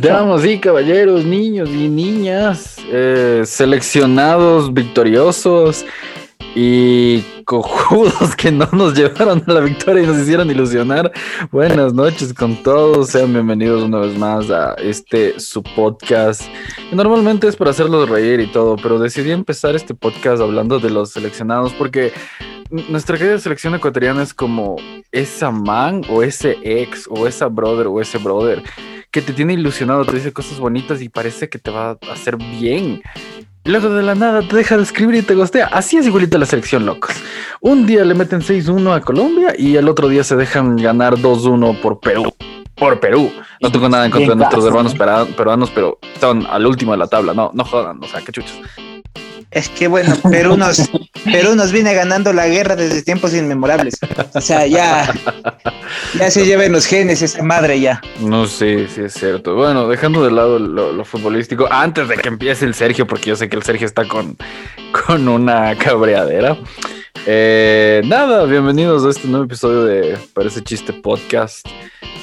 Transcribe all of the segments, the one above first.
Damas y caballeros, niños y niñas, eh, seleccionados victoriosos y cojudos que no nos llevaron a la victoria y nos hicieron ilusionar. Buenas noches con todos, sean bienvenidos una vez más a este su podcast. Normalmente es para hacerlos reír y todo, pero decidí empezar este podcast hablando de los seleccionados porque nuestra querida selección ecuatoriana es como esa man o ese ex o esa brother o ese brother que te tiene ilusionado, te dice cosas bonitas y parece que te va a hacer bien. Y luego de la nada te deja de escribir y te gostea. Así es igualita la selección, locos. Un día le meten 6-1 a Colombia y el otro día se dejan ganar 2-1 por Perú. Por Perú. No tengo nada en contra de nuestros hermanos peruanos, pero están al último de la tabla. No, no jodan, o sea, qué chuchos. Es que bueno, Perú nos, Perú nos viene ganando la guerra desde tiempos inmemorables. O sea, ya, ya se lleven los genes esa madre ya. No sé, sí es cierto. Bueno, dejando de lado lo, futbolístico, antes de que empiece el Sergio, porque yo sé que el Sergio está con, con una cabreadera. Eh, nada, bienvenidos a este nuevo episodio de Parece Chiste Podcast.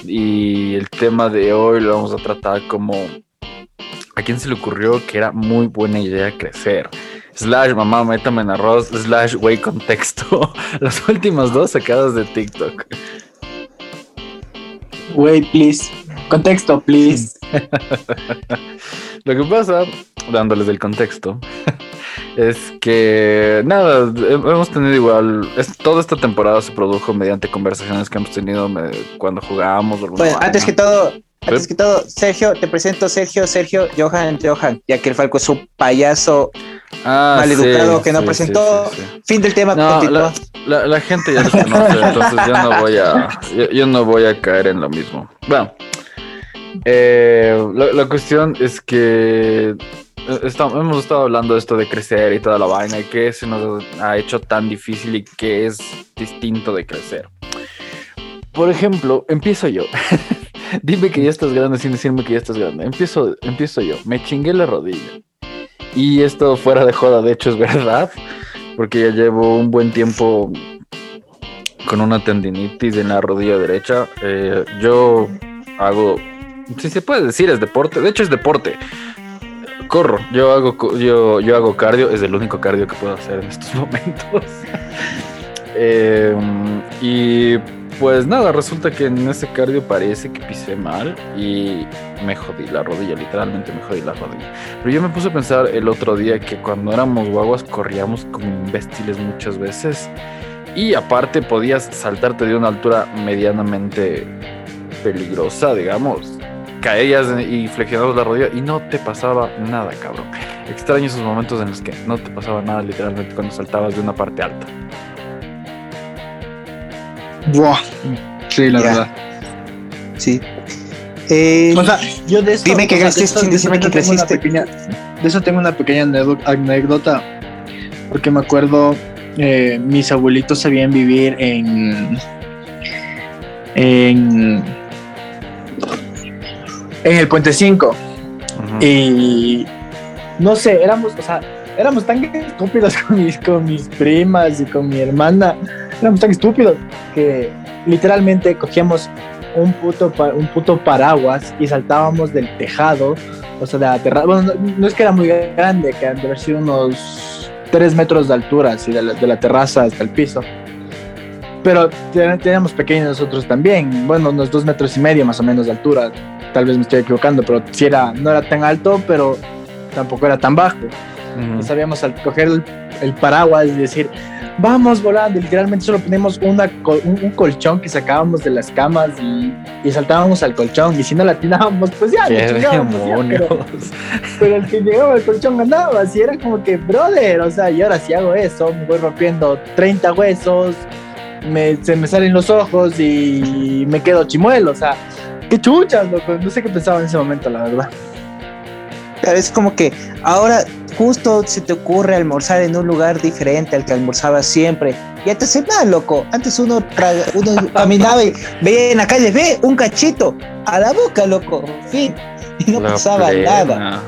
Y el tema de hoy lo vamos a tratar como a quién se le ocurrió que era muy buena idea crecer slash mamá, métame en arroz, slash güey contexto. Las últimas dos sacadas de TikTok. Güey, please. Contexto, please. Lo que pasa, dándoles el contexto, es que nada, hemos tenido igual, toda esta temporada se produjo mediante conversaciones que hemos tenido cuando jugábamos. Bueno, antes que todo, antes que todo, Sergio, te presento Sergio, Sergio, Johan, Johan, ya que el Falco es un payaso ah, maleducado que no presentó. fin del tema. la, gente ya lo conoce, entonces yo no voy a, yo, no voy a caer en lo mismo. Bueno, eh, la, cuestión es que eh, hemos estado hablando de esto de crecer y toda la vaina y que se nos ha hecho tan difícil y que es distinto de crecer. Por ejemplo, empiezo yo. Dime que ya estás grande sin decirme que ya estás grande. Empiezo, empiezo yo. Me chingué la rodilla. Y esto fuera de joda, de hecho es verdad. Porque ya llevo un buen tiempo con una tendinitis en la rodilla derecha. Eh, yo hago, si se puede decir, es deporte. De hecho es deporte. Corro, yo hago, yo, yo hago cardio, es el único cardio que puedo hacer en estos momentos. eh, y pues nada, resulta que en ese cardio parece que pisé mal y me jodí la rodilla, literalmente me jodí la rodilla. Pero yo me puse a pensar el otro día que cuando éramos guaguas corríamos como imbéciles muchas veces y aparte podías saltarte de una altura medianamente peligrosa, digamos. Caías y flexionabas la rodilla y no te pasaba nada, cabrón. Extraño esos momentos en los que no te pasaba nada literalmente cuando saltabas de una parte alta. Buah. Sí, la verdad. Sí. Eh, o sea, yo de eso, dime que creciste, dime que creciste. Pequeña, de eso tengo una pequeña anécdota, porque me acuerdo, eh, mis abuelitos sabían vivir en, en, en el Puente 5. Y no sé, éramos, o sea, éramos tan estúpidos con mis, con mis primas y con mi hermana éramos tan estúpidos que literalmente cogíamos un puto, un puto paraguas y saltábamos del tejado, o sea, de la terraza. Bueno, no, es que era muy grande, que han de haber sido unos 3 metros de altura, así de la, terraza hasta el piso. Pero teníamos pequeños nosotros también, bueno, unos 2 metros y medio más o menos de altura. Tal vez me estoy equivocando, pero si era, no era tan alto, pero tampoco era tan bajo. Y sabíamos al coger el, el paraguas y decir, vamos volando. Literalmente solo ponemos una, un, colchón que sacábamos de las camas y, y, saltábamos al colchón. Y si no la tirábamos, pues ya, pero, pero, el que llegaba al colchón ganaba. Así era como que, brother, o sea, y ahora si hago eso, me voy rompiendo 30 huesos, me, se me salen los ojos y me quedo chimuelo. O sea, qué chuchas, loco. No sé qué pensaba en ese momento, la verdad. Es como que ahora justo se te ocurre almorzar en un lugar diferente al que almorzaba siempre. Y te hace mal, loco. Antes uno, uno caminaba y veía en la calle, ve un cachito a la boca, loco. Fin. Y no pasaba nada.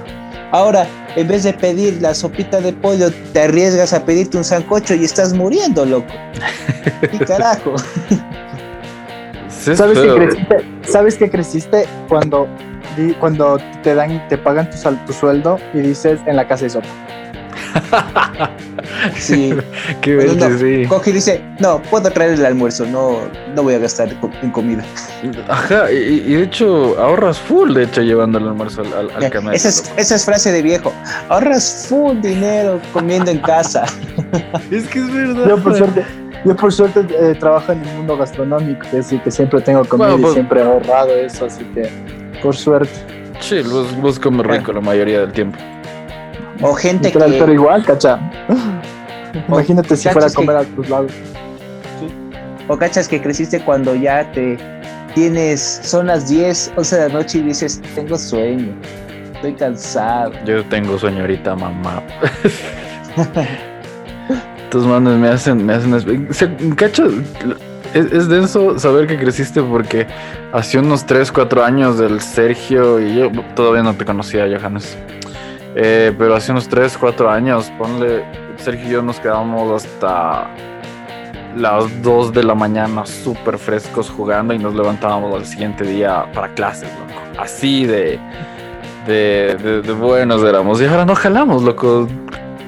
Ahora, en vez de pedir la sopita de pollo, te arriesgas a pedirte un sancocho y estás muriendo, loco. ¿Qué carajo? ¿Sabes, que creciste, ¿Sabes que creciste cuando cuando te dan, te pagan tu, sal- tu sueldo y dices en la casa de sopa. Sí. Qué Bueno, bestia, no, sí. Coge y dice, no, puedo traer el almuerzo, no, no voy a gastar co- en comida. Ajá, y, y de hecho ahorras full, de hecho, llevando el almuerzo al, al, al Ya, camello. esa, es, esa es frase de viejo. Ahorras full dinero comiendo en casa. Es que es verdad. Yo por suerte, yo por suerte eh, trabajo en el mundo gastronómico, así que siempre tengo comida Bueno, pues- y siempre he ahorrado eso, así que por suerte. Sí, vos, vos comes rico la mayoría del tiempo. O gente Literal, pero que, igual, cacha. Imagínate si cachas fuera a que- comer a tus lados. o cachas que creciste cuando ya te tienes, son las 10, 11 de la noche y dices, tengo sueño, estoy cansado. Yo tengo sueño ahorita, mamá. Tus manos me hacen, me hacen. cacho, es, es denso saber que creciste porque hace unos 3, 4 años del Sergio y yo todavía no te conocía, Johannes. Eh, pero hace unos 3, 4 años, ponle, Sergio y yo nos quedamos hasta las 2 de la mañana súper frescos jugando y nos levantábamos al siguiente día para clases, loco. Así de, de, de- de buenos éramos. Y ahora no jalamos, loco.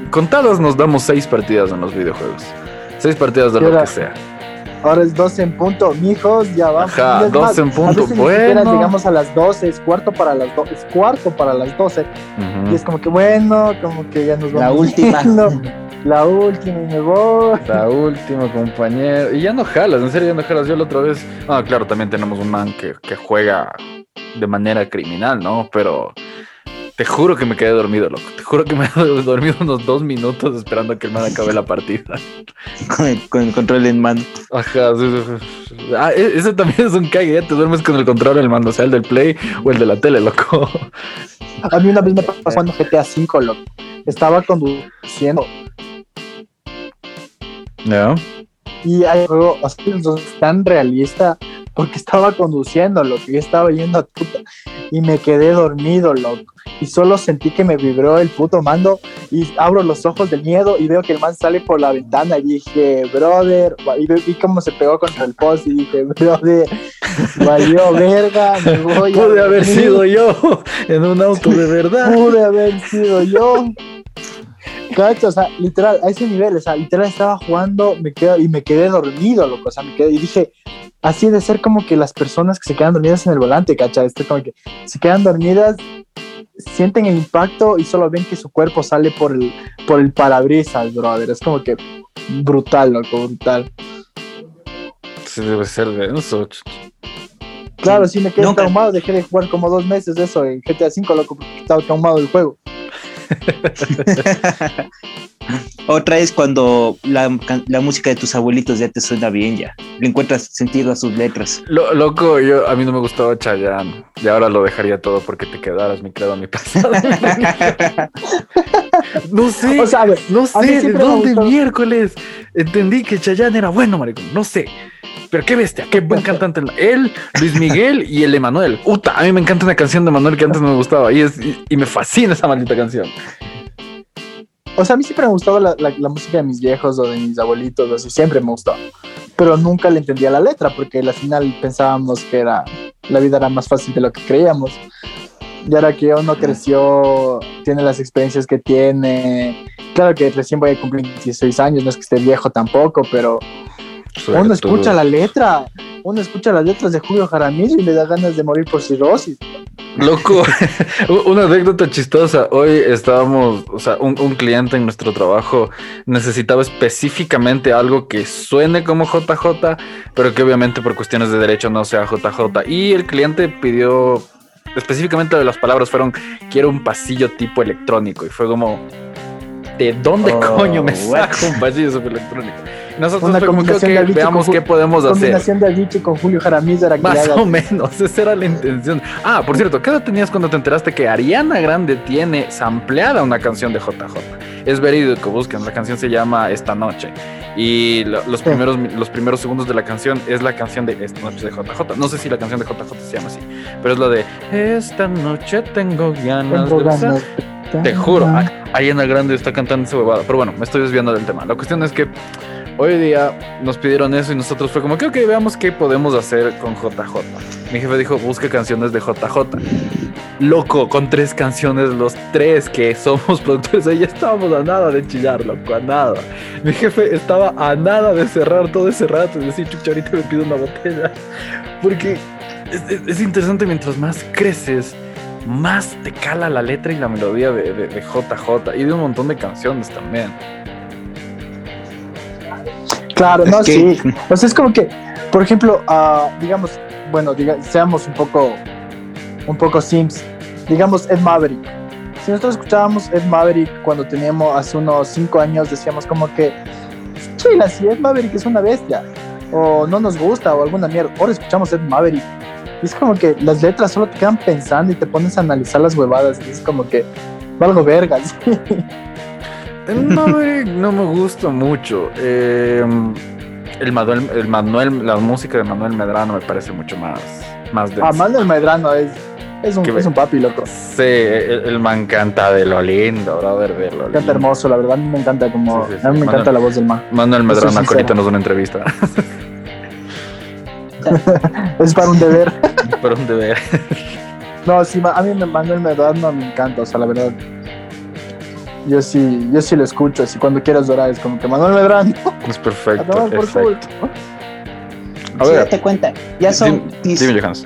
Contadas nos damos 6 partidas en los videojuegos. 6 partidas de lo que sea. Ahora es 12 en punto, mijos, ya vamos. Ajá, Y es 12 en a punto, ni siquiera bueno. llegamos a las 12, es cuarto para las 12, es cuarto para las 12. Ujú. Y es como que bueno, como que ya nos vamos La última. La última y me voy. La última, compañero. Y ya no jalas, en serio ya no jalas. Yo la otra vez. Ah, claro, también tenemos un man que, que juega de manera criminal, ¿no? Pero te juro que me quedé dormido, loco. Te juro que me he dormido unos dos minutos esperando a que el man acabe la partida. Con el, con el control en mano. Ajá, sí, sí, sí. Ah, e- ese también es un cague. Ya te duermes con el control del mando, sea el del play o el de la tele, loco. A mí una vez me pasó cuando GTA V, loco. Estaba conduciendo ¿No? y hay juego o sea, es tan realista porque estaba conduciendo, loco, y estaba yendo a puta y me quedé dormido, loco. Y solo sentí que me vibró el puto mando y abro los ojos del miedo y veo que el man sale por la ventana y dije, brother, y vi cómo se pegó contra el post y dije, brother, valió verga, me voy a Pude haber dormir". sido yo en un auto de verdad. pude haber sido yo. Cacho, o sea, literal, a ese nivel, o sea, literal estaba jugando me quedo, y me quedé dormido, loco, o sea, me quedé, y dije, así de ser como que las personas que se quedan dormidas en el volante, cacha, este como que se quedan dormidas, sienten el impacto y solo ven que su cuerpo sale por el, por el parabrisas, brother, es como que brutal, loco, brutal. Sí, debe ser denso. Claro, sí me quedé Nunca- traumado, dejé de jugar como dos meses de eso en GTA V, loco, porque estaba traumado del juego. Otra es cuando la, música de tus abuelitos ya te suena bien ya. Le encuentras sentido a sus letras. Lo- loco, yo a mí no me gustaba Chayanne y ahora lo dejaría todo porque te quedaras, mi credo, mi pasado. no sé, O sea, a ver, no sé de dónde miércoles entendí que Chayanne era bueno, maricón. No sé. Pero qué bestia, qué buen cantante. Él, Luis Miguel y el Emanuel. Uta, a mí me encanta una canción de Emanuel que antes no me gustaba y, es, y, me fascina esa maldita canción. O sea, a mí siempre me gustaba la, la- la música de mis viejos o de mis abuelitos, así siempre me gustó. Pero nunca le entendía la letra porque al final pensábamos que era la vida era más fácil de lo que creíamos. Y ahora que uno creció, tiene las experiencias que tiene. Claro que recién voy a cumplir 16 años, no es que esté viejo tampoco, pero uno escucha la letra, uno escucha las letras de Julio Jaramillo y le da ganas de morir por cirrosis. Loco, una anécdota chistosa. Hoy estábamos, o sea, un, un cliente en nuestro trabajo necesitaba específicamente algo que suene como JJ, pero que obviamente por cuestiones de derecho no sea JJ. Y el cliente pidió, específicamente las palabras fueron, quiero un pasillo tipo electrónico. Y fue como, ¿de dónde Oh, coño me what? saco un pasillo super electrónico? Nosotros Una que, combinación de veamos con qué podemos hacer. Combinación de Avicii con Julio Jaramillo era Más o menos, esa era la intención. Ah, por cierto, ¿qué edad tenías cuando te enteraste que Ariana Grande tiene sampleada una canción de JJ? Es verídico, busquen, la canción se llama Esta Noche. Y lo- los, Sí. primeros, los primeros segundos de la canción es la canción de Esta Noche de JJ. No sé si la canción de JJ se llama así, pero es la de Esta noche tengo ganas Tengo de besar". ganas Te juro, Ari- Ariana Grande está cantando esa huevada. Pero bueno, me estoy desviando del tema. La cuestión es que hoy día nos pidieron eso y nosotros fue como que, ok, veamos qué podemos hacer con JJ. Mi jefe dijo, busque canciones de JJ. loco, con tres canciones, los tres que somos productores, ya estábamos a nada de chillar, loco, a nada. Mi jefe estaba a nada de cerrar todo ese rato y decir, chucha, ahorita me pido una botella. Porque es, interesante, mientras más creces, más te cala la letra y la melodía de, JJ y de un montón de canciones también. Claro, no, sí. O sea, es como que, por ejemplo, uh, digamos, bueno, diga, seamos un poco, un poco sims. Digamos Ed Maverick. Si nosotros escuchábamos Ed Maverick cuando teníamos hace unos 5 años, decíamos como que, chila, si Ed Maverick es una bestia, o no nos gusta, o alguna mierda. Ahora escuchamos Ed Maverick. Es como que las letras solo te quedan pensando y te pones a analizar las huevadas. Y es como que, valgo vergas. Maverick no me gusta mucho. Em, el, Manuel, el Manuel, la música de Manuel Medrano me parece mucho más, más Ah, Manuel Medrano es, es, un, es un papi, loco. Sí, el, man canta de lo lindo, brother, de lo Canta hermoso, la verdad, me encanta como, a mí me encanta la voz del man. Manuel Medrano, ahorita nos da una entrevista. es para un deber. para un deber. no, sí, a mí Manuel Medrano me encanta, o sea, la verdad yo sí, yo sí lo escucho, así cuando quieras llorar es como que Manuel Medrano. Es perfecto. A ver, date cuenta, ya son.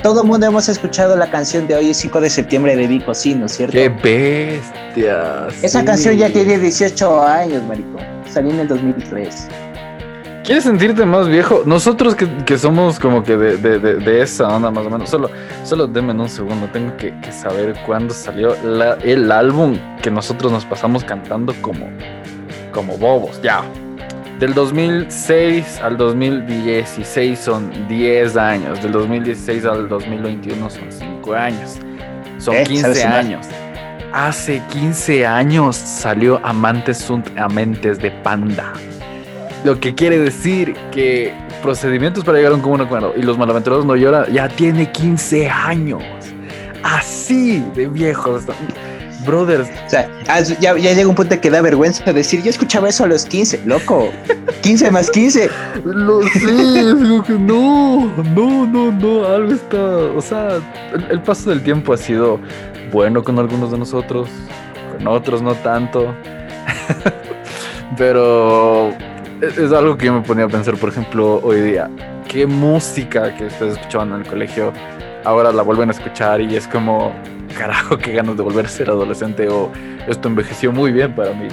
todo el mundo hemos escuchado la canción de hoy, 5 de septiembre de Vico, sí, ¿no es cierto? ¡Qué bestia! Esa canción ya tiene 18 años, marico. Salió en el 2003. ¿Quieres sentirte más viejo? Nosotros que, somos como que de, esa onda más o menos, solo, solo denme un segundo, tengo que, saber cuándo salió el álbum que nosotros nos pasamos cantando como, como bobos, ya. Del 2006 al 2016 son 10 años, del 2016 al 2021 son 5 años, son 15 eh, años. Hace 15 años salió Amantes sunt Amentes de Panda. Lo que quiere decir que procedimientos para llegar a un común acuerdo y los malaventurados no lloran, ya tiene 15 años. Así de viejos. Brothers. O sea, ya, llega un punto que da vergüenza decir, yo escuchaba eso a los 15, loco. 15 más 15. Lo sé, no, no, no, no, algo está. O sea, el paso del tiempo ha sido bueno con algunos de nosotros, con otros no tanto. Pero es algo que yo me ponía a pensar, por ejemplo, hoy día. ¿Qué música que ustedes escuchaban en el colegio ahora la vuelven a escuchar y es como, carajo, qué ganas de volver a ser adolescente o esto envejeció muy bien para mí?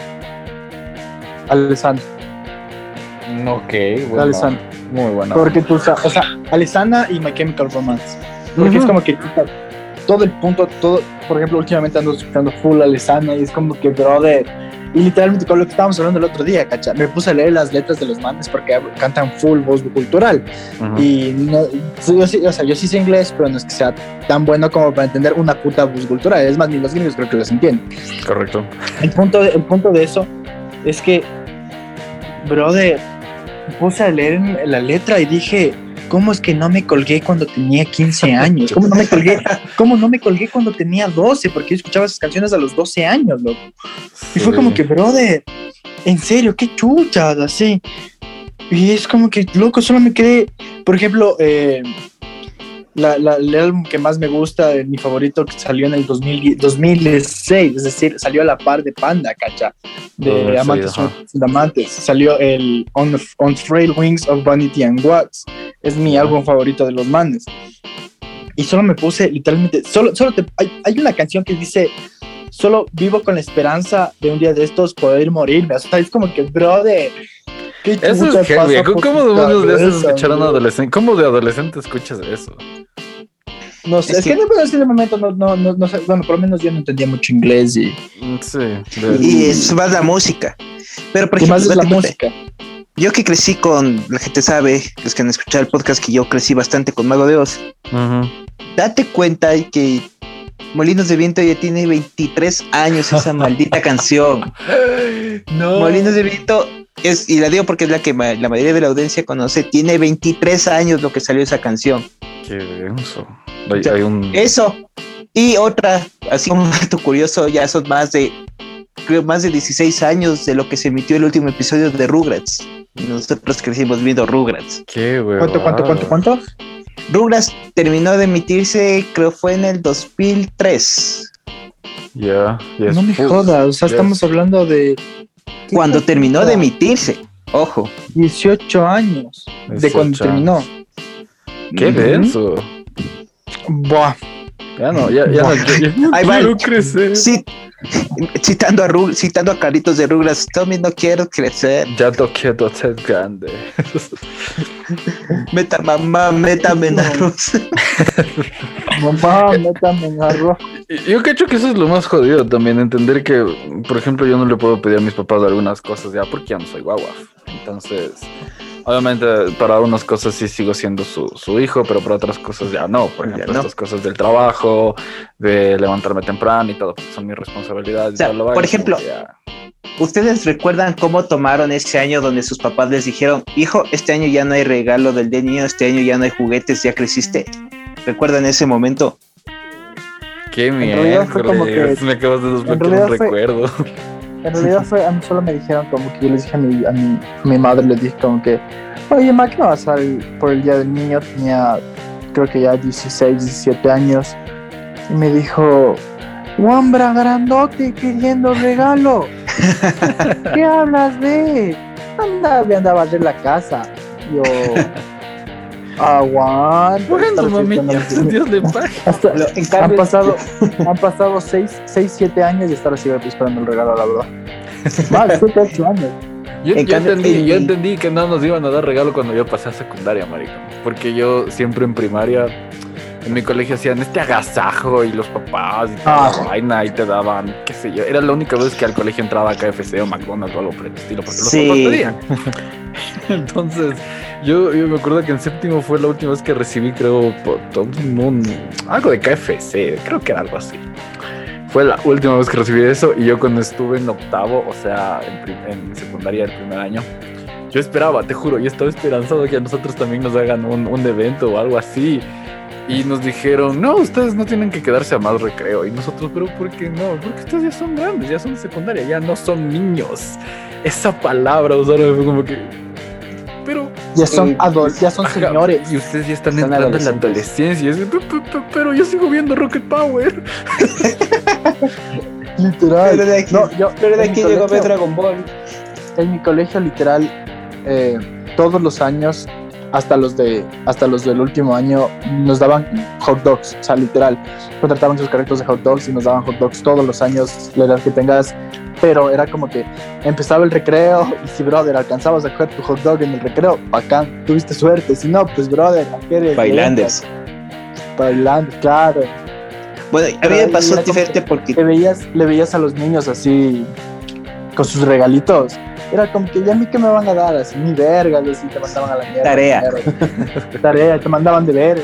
Alessandro. Ok, bueno. Alessandro. Muy bueno. Porque tú, o sea, Alessandra y My Chemical Romance. Porque es como que todo el punto, todo, por ejemplo, últimamente ando escuchando full Alessandra y es como que, brother y literalmente con lo que estábamos hablando el otro día, ¿cacha? Me puse a leer las letras de los manes porque cantan full voz cultural. Y no, yo, sí, o sea, yo sí sé inglés, pero no es que sea tan bueno como para entender una puta voz cultural. Es más, ni los gringos creo que los entienden. Correcto. El punto de, el punto de eso es que, brother, puse a leer la letra y dije, ¿cómo es que no me colgué cuando tenía 15 años? ¿Cómo no me colgué, cómo no me colgué cuando tenía 12? Porque yo escuchaba esas canciones a los 12 años, loco. Y fue como que, brother, en serio, qué chuchas, así. Y es como que, loco, solo me quedé, por ejemplo, eh, la, el álbum que más me gusta, mi favorito, que salió en el 2006, es decir, salió a la par de Panda, cacha, de Amantes, Amantes. Salió el On, On Frail Wings of Vanity and Watts. Es mi álbum favorito de los manes. Y solo me puse, literalmente, solo, solo te, hay, hay una canción que dice solo vivo con la esperanza de un día de estos poder morirme. O sea, es como que, brother. Eso es heavy. ¿Cómo demonios de escuchar a un adolescente? ¿Cómo de adolescente escuchas eso? No sé, es, que, en ese momento no, no, no, no, sé, bueno, por lo menos yo no entendía mucho inglés y... Sí. Y es más la música. Pero por ejemplo, la música. Yo que crecí con, la gente sabe, los que han escuchado el podcast, que yo crecí bastante con Mago de Oz. Date cuenta que Molinos de Viento ya tiene 23 años esa maldita canción. No. Molinos de Viento es, y la digo porque es la que la mayoría de la audiencia conoce, tiene 23 años lo que salió esa canción. Qué denso. Hay, un... Eso. Y otra, así un dato curioso, ya son más de creo más de 16 años de lo que se emitió el último episodio de Rugrats. Nosotros crecimos viendo Rugrats. Qué güey. ¿Cuánto, cuánto, cuánto, cuánto? Rugrats terminó de emitirse, creo fue en el 2003. Ya, No me jodas, o sea, estamos hablando de... Cuando terminó de emitirse, ojo. 18 años de cuando terminó. Qué denso. Buah. Ya no, ya, ya no, Ahí quiero crecer. Sí, citando a Rug, citando a Caritos de Rugras, Tommy no quiero crecer. Ya no quiero ser grande. meta mamá, métame en arroz. mamá, métame en arroz. Yo creo que eso es lo más jodido también, entender que, por ejemplo, yo no le puedo pedir a mis papás algunas cosas ya porque ya no soy guagua. Entonces, Obviamente, para unas cosas sí sigo siendo su, su hijo, pero para otras cosas ya no. Por ejemplo, estas cosas del trabajo, de levantarme temprano y todo, son mi responsabilidad. por ejemplo, ¿ustedes recuerdan cómo tomaron ese año donde sus papás les dijeron, hijo, este año ya no hay regalo del de niño, este año ya no hay juguetes, ya creciste? ¿Recuerdan ese momento? Qué mierda, me acabas de desbloquear un recuerdo. En realidad fue, a mí solo me dijeron como que yo les dije a mi, a mi, mi madre, le dije como que, oye, ma, ¿qué me vas a salir por el día del niño? Tenía, creo que ya 16, 17 años. Y me dijo, Wambra grandote pidiendo regalo. ¿Qué hablas de? Anda, voy a andar a barrer la casa. Yo, Aguanta. Bueno, mami, Dios le pague. han pasado, han pasado 6, 7 años y estar así esperando el regalo, la verdad. Más, 7, 8 años. Yo, yo, entendí, yo entendí que no nos iban a dar regalo cuando yo pasé a secundaria, marico. Porque yo siempre en primaria en mi colegio hacían este agasajo y los papás y toda la ah. vaina y te daban, qué sé yo. Era la única vez que al colegio entraba KFC o McDonald's o algo por el estilo, porque los papás pedían. Entonces, yo, yo, me acuerdo que en séptimo fue la última vez que recibí, creo, un, algo de KFC, creo que era algo así. Fue la última vez que recibí eso y yo cuando estuve en octavo, o sea, en, en secundaria del primer año, yo esperaba, te juro, yo estaba esperanzado que a nosotros también nos hagan un, un evento o algo así y nos dijeron, no, ustedes no tienen que quedarse a más recreo. Y nosotros, pero ¿por qué no? Porque ustedes ya son grandes, ya son de secundaria, ya no son niños. Esa palabra usaron fue como que... Pero... Ya son eh, adultos, ya son señores. Y ustedes ya están, entrando en la adolescencia. pero yo sigo viendo Rocket Power. literal. Pero de aquí, no, yo, pero de aquí llegó Dragon Ball. En mi colegio, literal, eh, todos los años hasta los de hasta los del último año nos daban hot dogs, o sea, literal, contrataban sus carritos de hot dogs y nos daban hot dogs todos los años, la edad que tengas, pero era como que empezaba el recreo y si, brother, alcanzabas a coger tu hot dog en el recreo, bacán, tuviste suerte, si no, pues, brother, Bailandes. Bailando, claro. Bueno, a mí me pasó diferente porque... Le veías, le veías a los niños así, con sus regalitos, era como que ya a mí que me van a dar, así ni verga, así te mandaban a la mierda. Tarea. Tarea, te mandaban de ver.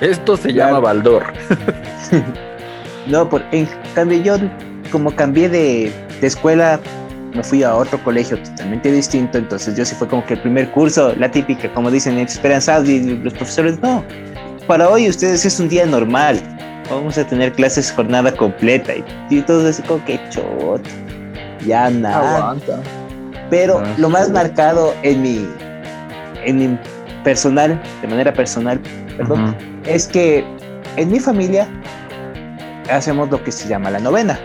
Esto se llama Baldor. no, por, en cambio yo como cambié de, de escuela, me fui a otro colegio totalmente distinto, entonces yo sí fue como que el primer curso, la típica, como dicen, esperanzados y los profesores, no, para hoy ustedes es un día normal, vamos a tener clases jornada completa y, y todo así como que choto ya nada. Pero ah, lo más marcado en mi, en mi personal, de manera personal, perdón, es que en mi familia hacemos lo que se llama la novena.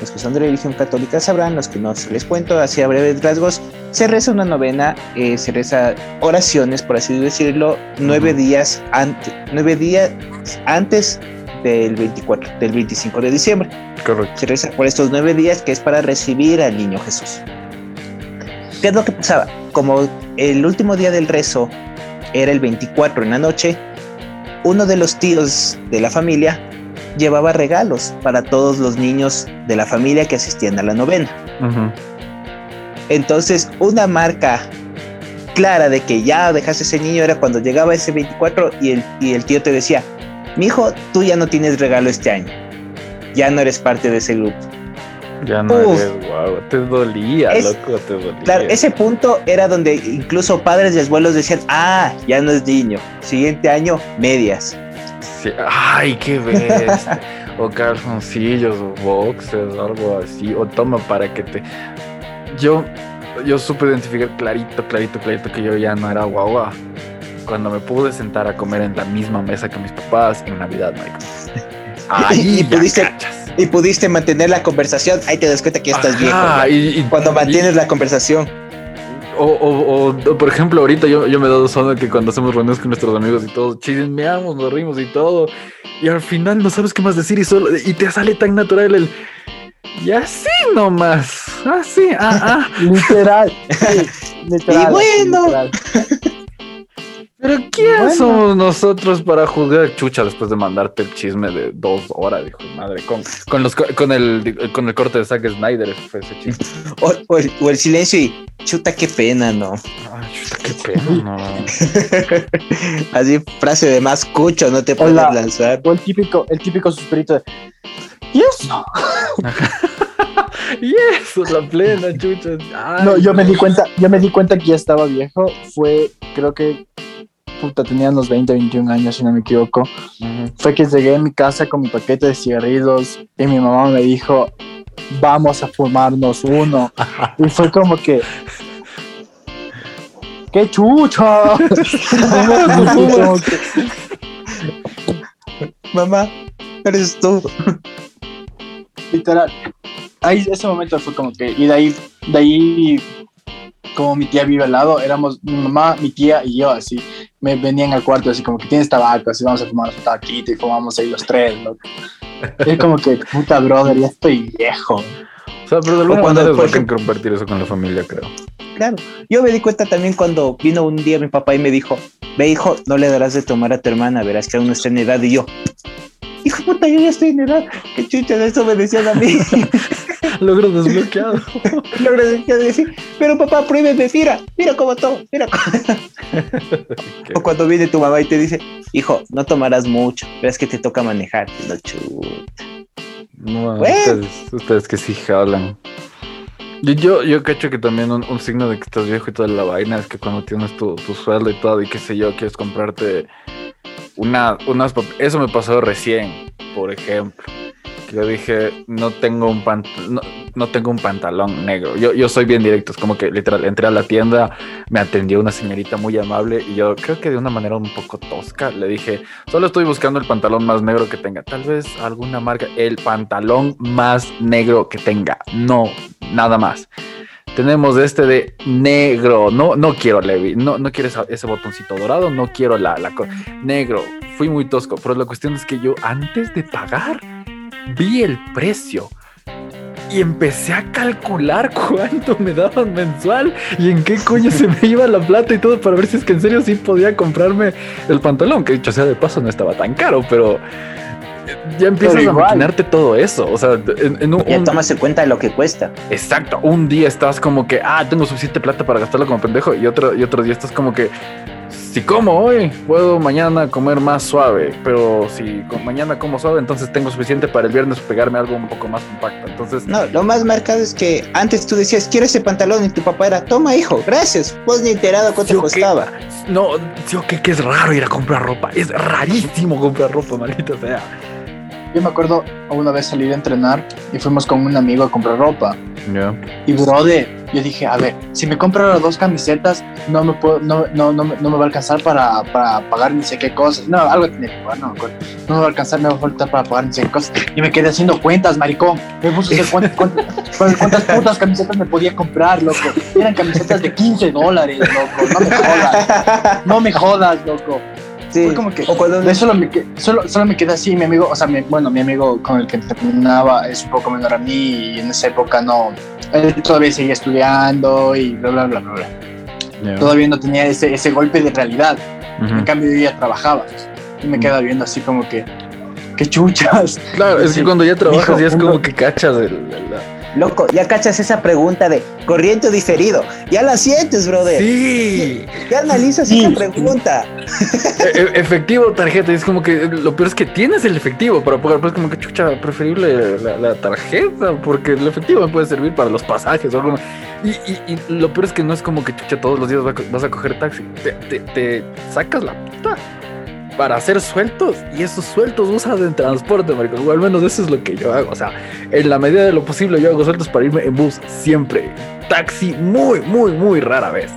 Los que son de religión católica sabrán, los que no se les cuento, así a breves rasgos, se reza una novena, eh, se reza oraciones, por así decirlo, nueve días antes, nueve días antes del 24, del 25 de diciembre. Correcto. Se reza por estos nueve días que es para recibir al niño Jesús. ¿Qué es lo que pasaba? Como el último día del rezo era el 24 en la noche, uno de los tíos de la familia llevaba regalos para todos los niños de la familia que asistían a la novena. Entonces, una marca clara de que ya dejaste ese niño era cuando llegaba ese 24 y el, y el tío te decía, mi hijo, tú ya no tienes regalo este año. Ya no eres parte de ese grupo. Ya no eres guau, te dolía, loco, te dolía. Claro, ese punto era donde incluso padres y abuelos decían, ah, ya no es niño. Siguiente año, medias. ay, qué ves. o calzoncillos, o boxes, algo así. O toma para que te. Yo, yo supe identificar clarito, clarito, clarito que yo ya no era guagua cuando me pude sentar a comer en la misma mesa que mis papás en Navidad, Michael. Ahí y, pudiste, y pudiste mantener la conversación. Ahí te das cuenta que ya estás viejo. Y, cuando mantienes la conversación. O, por ejemplo, ahorita yo, yo me he dado zona que cuando hacemos reuniones con nuestros amigos y todo, chismeamos, nos rimos y todo. Y al final no sabes qué más decir y solo y te sale tan natural el. Y así nomás. Así, ah, ah. literal. literal. Y bueno. Pero ¿quién somos nosotros para juzgar chucha después de mandarte el chisme de dos horas, dijo madre, con, con, los, con, el, con el corte de Zack Snyder, fue ese chisme. O, el, silencio y chuta, qué pena, ¿no? Ay, chuta, qué pena, no. Así, frase de más cucho, no te puedes lanzar. O el típico, el típico suspirito de ¿y eso? y eso, la plena, chucha. no, yo me di cuenta, yo me di cuenta que ya estaba viejo. Fue, creo que puta, tenía unos 20, 21 años, si no me equivoco. Fue que llegué a mi casa con mi paquete de cigarrillos y mi mamá me dijo, vamos a fumarnos uno. y fue como que, ¡qué chucho! Mamá, eres tú. Literal. Ahí, ese momento fue como que, y de ahí, de ahí como mi tía vive al lado, éramos mi mamá, mi tía y yo, así, me venían al cuarto así como que tienes tabaco, así vamos a fumar un tabaquito y fumamos ahí los tres, ¿no? Es como que, puta brother, ya estoy viejo. O sea, pero de alguna manera es que compartir eso con la familia, creo. Claro, yo me di cuenta también cuando vino un día mi papá y me dijo, ve hijo, no le darás de tomar a tu hermana, verás que aún no está en edad y yo, hijo puta, yo ya estoy en edad, qué chucha, de eso me decían a mí. Logro desbloqueado. Logro desbloqueado. Decir, pero papá, pruébeme, mira, mira cómo todo, mira cómo. o cuando viene tu mamá y te dice, hijo, no tomarás mucho, verás que te toca manejar. No, chuta. No, ustedes, que sí jalan. Yo, yo, yo cacho que también un, signo de que estás viejo y toda la vaina es que cuando tienes tu, tu sueldo y todo y qué sé yo, quieres comprarte una, unas... Eso me pasó recién, por ejemplo yo dije, no tengo un no, tengo un pantalón negro. Yo, yo soy bien directo, es como que literal, entré a la tienda, me atendió una señorita muy amable y yo creo que de una manera un poco tosca le dije, solo estoy buscando el pantalón más negro que tenga. Tal vez alguna marca, el pantalón más negro que tenga. No, nada más. Tenemos este de negro. No, no quiero Levi. No, no quiero ese, botoncito dorado. No quiero la, la negro. Fui muy tosco. Pero la cuestión es que yo antes de pagar vi el precio y empecé a calcular cuánto me daban mensual y en qué coño se me iba la plata y todo para ver si es que en serio sí podía comprarme el pantalón, que dicho sea de paso no estaba tan caro, pero ya empiezas a maquinarte todo eso. O sea, en, un, ya tomas en cuenta de lo que cuesta. Exacto. Un día estás como que, ah, tengo suficiente plata para gastarlo como pendejo. Y otro, y otro día estás como que, si como hoy, puedo mañana comer más suave, pero si mañana como suave, entonces tengo suficiente para el viernes pegarme algo un poco más compacto. Entonces, no, lo más marcado es que antes tú decías, quiero ese pantalón y tu papá era, toma hijo, gracias, pues ni enterado cuánto costaba. no, yo que, que es raro ir a comprar ropa, es rarísimo comprar ropa, maldita sea. Yo me acuerdo una vez salí a entrenar y fuimos con un amigo a comprar ropa. Y brother, yo dije, a ver, si me compro las dos camisetas, no me puedo, no, no, no, no me va a alcanzar para, para, pagar ni sé qué cosas. No, algo tiene que pagar, no No me va a alcanzar, me va a faltar para pagar ni sé qué cosas. Y me quedé haciendo cuentas, maricón. Me puse a hacer cuántas, cuántas, cuántas putas camisetas me podía comprar, loco. Eran camisetas de 15 dólares, loco. No me jodas. No me jodas, loco. Sí. como que o solo, me, solo, solo me quedé así, mi amigo, o sea, bueno, mi amigo con el que terminaba es un poco menor a mí y en esa época no, él todavía seguía estudiando y bla, bla, bla, bla. Todavía no tenía ese, ese golpe de realidad. En cambio, yo ya trabajaba y me quedaba viendo así como que, qué chuchas. Claro, es que cuando ya trabajas ya es como que cachas el, Loco, ya cachas esa pregunta de corriente o diferido. Ya la sientes, brother. Sí. Ya, analizas esa pregunta. E, e, efectivo, tarjeta. Es como que lo peor es que tienes el efectivo para pagar. Pues como que chucha, preferible la, tarjeta. Porque el efectivo me puede servir para los pasajes o algo. Y, y, lo peor es que no es como que chucha todos los días vas a coger taxi. Te, te sacas la puta para hacer sueltos y esos sueltos usan en transporte, marico. O al menos eso es lo que yo hago. O sea, en la medida de lo posible yo hago sueltos para irme en bus siempre. Taxi muy, muy, muy rara vez.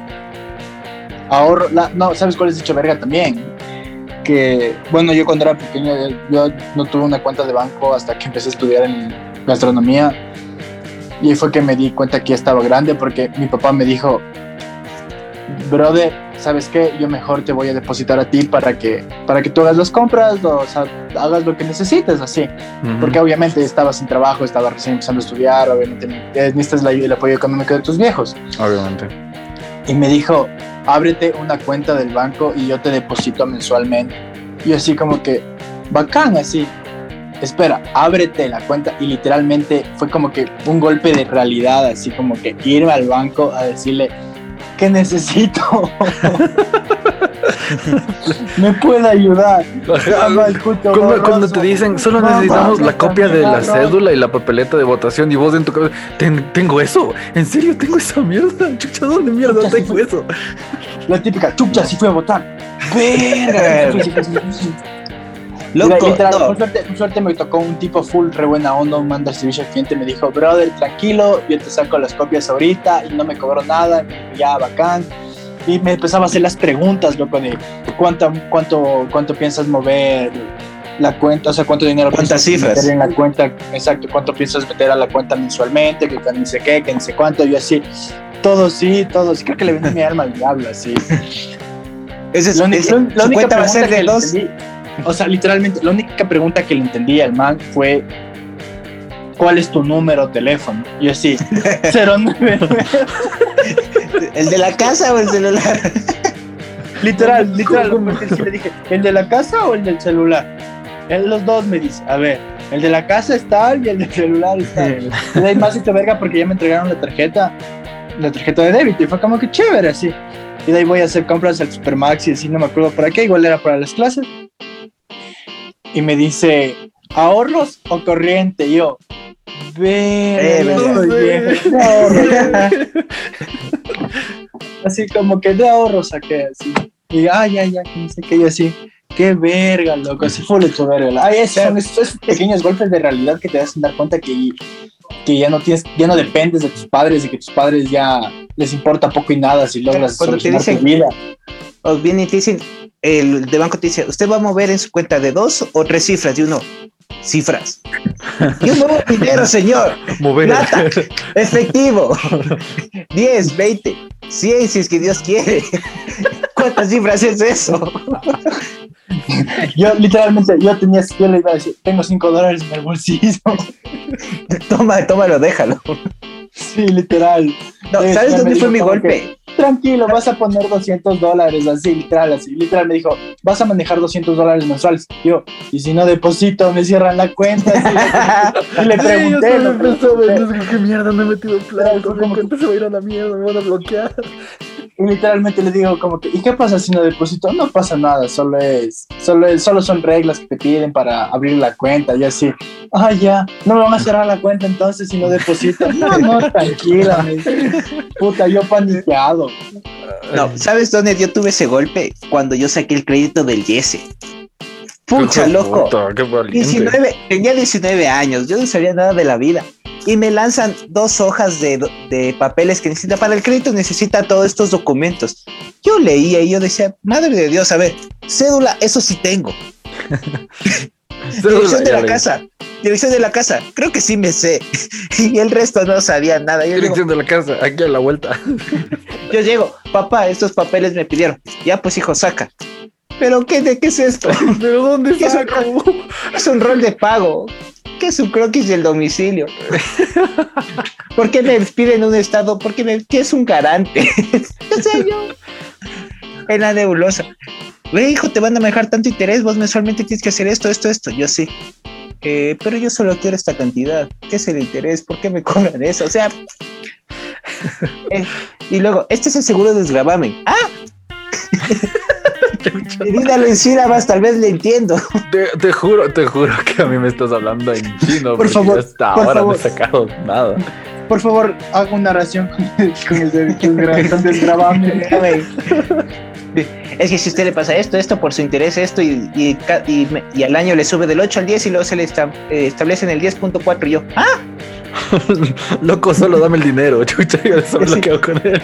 ahorro, no, ¿sabes cuál es dicho verga también? Que, bueno, yo cuando era pequeño, yo no tuve una cuenta de banco hasta que empecé a estudiar en gastronomía. Y fue que me di cuenta que ya estaba grande porque mi papá me dijo, brother, ¿sabes qué? Yo mejor te voy a depositar a ti para que, para que tú hagas las compras, o sea, hagas lo que necesites, así. Porque obviamente estaba sin trabajo, estaba recién empezando a estudiar, obviamente necesitas el apoyo económico de tus viejos. Obviamente. Y me dijo, ábrete una cuenta del banco y yo te deposito mensualmente. Y así como que, bacán, así. Espera, ábrete la cuenta y literalmente fue como que un golpe de realidad, así como que irme al banco a decirle, que necesito. me puede ayudar. Cuando, te dicen, solo necesitamos la copia de la cédula y la papeleta de votación y vos en tu cabeza, tengo eso, en serio tengo esa mierda, chucha, ¿dónde mierda tengo eso? La típica, chucha, si fui a votar. Verga. Loco, por, suerte, por, suerte, me tocó un tipo full re buena onda, un manda servicio al cliente, me dijo, brother, tranquilo, yo te saco las copias ahorita y no me cobró nada, ya bacán. Y me empezaba a hacer las preguntas, loco, de cuánto, cuánto, cuánto piensas mover la cuenta, o sea, cuánto dinero ¿Cuántas cifras? meter en la cuenta, exacto, cuánto piensas meter a la cuenta mensualmente, que ni sé qué, que ni sé cuánto, yo así, todo sí, todo sí, creo que le vendí mi alma al diablo, así. Esa es, la, única va a ser de dos. O sea, literalmente, la única pregunta que le entendí al man fue: ¿Cuál es tu número de teléfono? Y yo así, 09. ¿El de la casa o el celular? Literal, literal. le dije, ¿el de la casa o el del celular? Él, los dos me dice, a ver, el de la casa está y el del celular está. Y de ahí más te verga porque ya me entregaron la tarjeta, la tarjeta de débito y fue como que chévere así. Y de ahí voy a hacer compras al Supermax y así, no me acuerdo para qué, igual era para las clases y me dice, ¿ahorros o corriente? Y yo, ve, eh, así como que de ahorros saqué, así. Y ay, ay, ay, no sé qué, yo así, qué verga, loco, así fue hecho verga. Ay, esos son esos pequeños golpes de realidad que te hacen dar cuenta que, que ya no tienes, ya no dependes de tus padres y que tus padres ya les importa poco y nada si logras Cuando te dicen, tu vida. O bien y te dicen, el de banco te dice, ¿usted va a mover en su cuenta de dos o tres cifras? Y uno, cifras. Yo muevo dinero, señor. Mover. efectivo. 10, 20, 100 si es que Dios quiere. ¿Cuántas cifras es eso? Yo literalmente, yo tenía, yo le iba a decir, tengo 5 dólares en el bolsillo. Toma, tómalo, déjalo. Sí, literal. ¿Sabes dónde fue mi golpe? Tranquilo, vas a poner 200 dólares, así, literal, así, literal, me dijo, vas a manejar 200 dólares mensuales. Yo, y si no deposito, me cierran la cuenta. y le pregunté. Sí, yo ¿qué mierda me he metido plata? ¿Cómo que se va a ir a la mierda? Me van a bloquear. Y literalmente le digo como que, ¿y qué pasa si no deposito? No pasa nada, solo es, solo es, solo son reglas que te piden para abrir la cuenta y así. Ah, ya, no me van a cerrar la cuenta entonces si no deposito. No, no, tranquila. Puta, yo paniqueado. No, ¿sabes dónde yo tuve ese golpe? Cuando yo saqué el crédito del Yese. Pucha, loco. tenía 19 años, yo no sabía nada de la vida y me lanzan dos hojas de, papeles que necesita para el crédito, necesita todos estos documentos. Yo leía y yo decía, madre de Dios, a ver, cédula, eso sí tengo. dirección de la casa, dirección de la casa, creo que sí me sé. y el resto no sabía nada. dirección de la casa, aquí a la vuelta. yo llego, papá, estos papeles me pidieron. Ya pues hijo, saca. ¿Pero qué, de qué es esto? ¿De dónde saco? Es un rol de pago. ¿Qué es un croquis del domicilio? ¿Por qué me piden un estado? ¿Por qué, me, ¿qué es un garante? ¿Qué sé yo? En la nebulosa. Ve, hijo, te van a manejar tanto interés, vos mensualmente tienes que hacer esto, esto, esto. Yo sí. Eh, pero yo solo quiero esta cantidad. ¿Qué es el interés? ¿Por qué me cobran eso? O sea. Eh, y luego, este es el seguro de desgravamen. ¡Ah! Dígalo en sílabas, tal vez le entiendo. Te, juro, te juro que a mí me estás hablando en chino. Por favor. Hasta ahora no he sacado nada. Por favor, haga una oración con el, Es que si usted le pasa esto, esto por su interés, esto, y, y, al año le sube del 8 al 10 y luego se le eh, establece en el 10.4 y yo, ¡ah! Loco, solo dame el dinero, chucha, yo eso lo con él.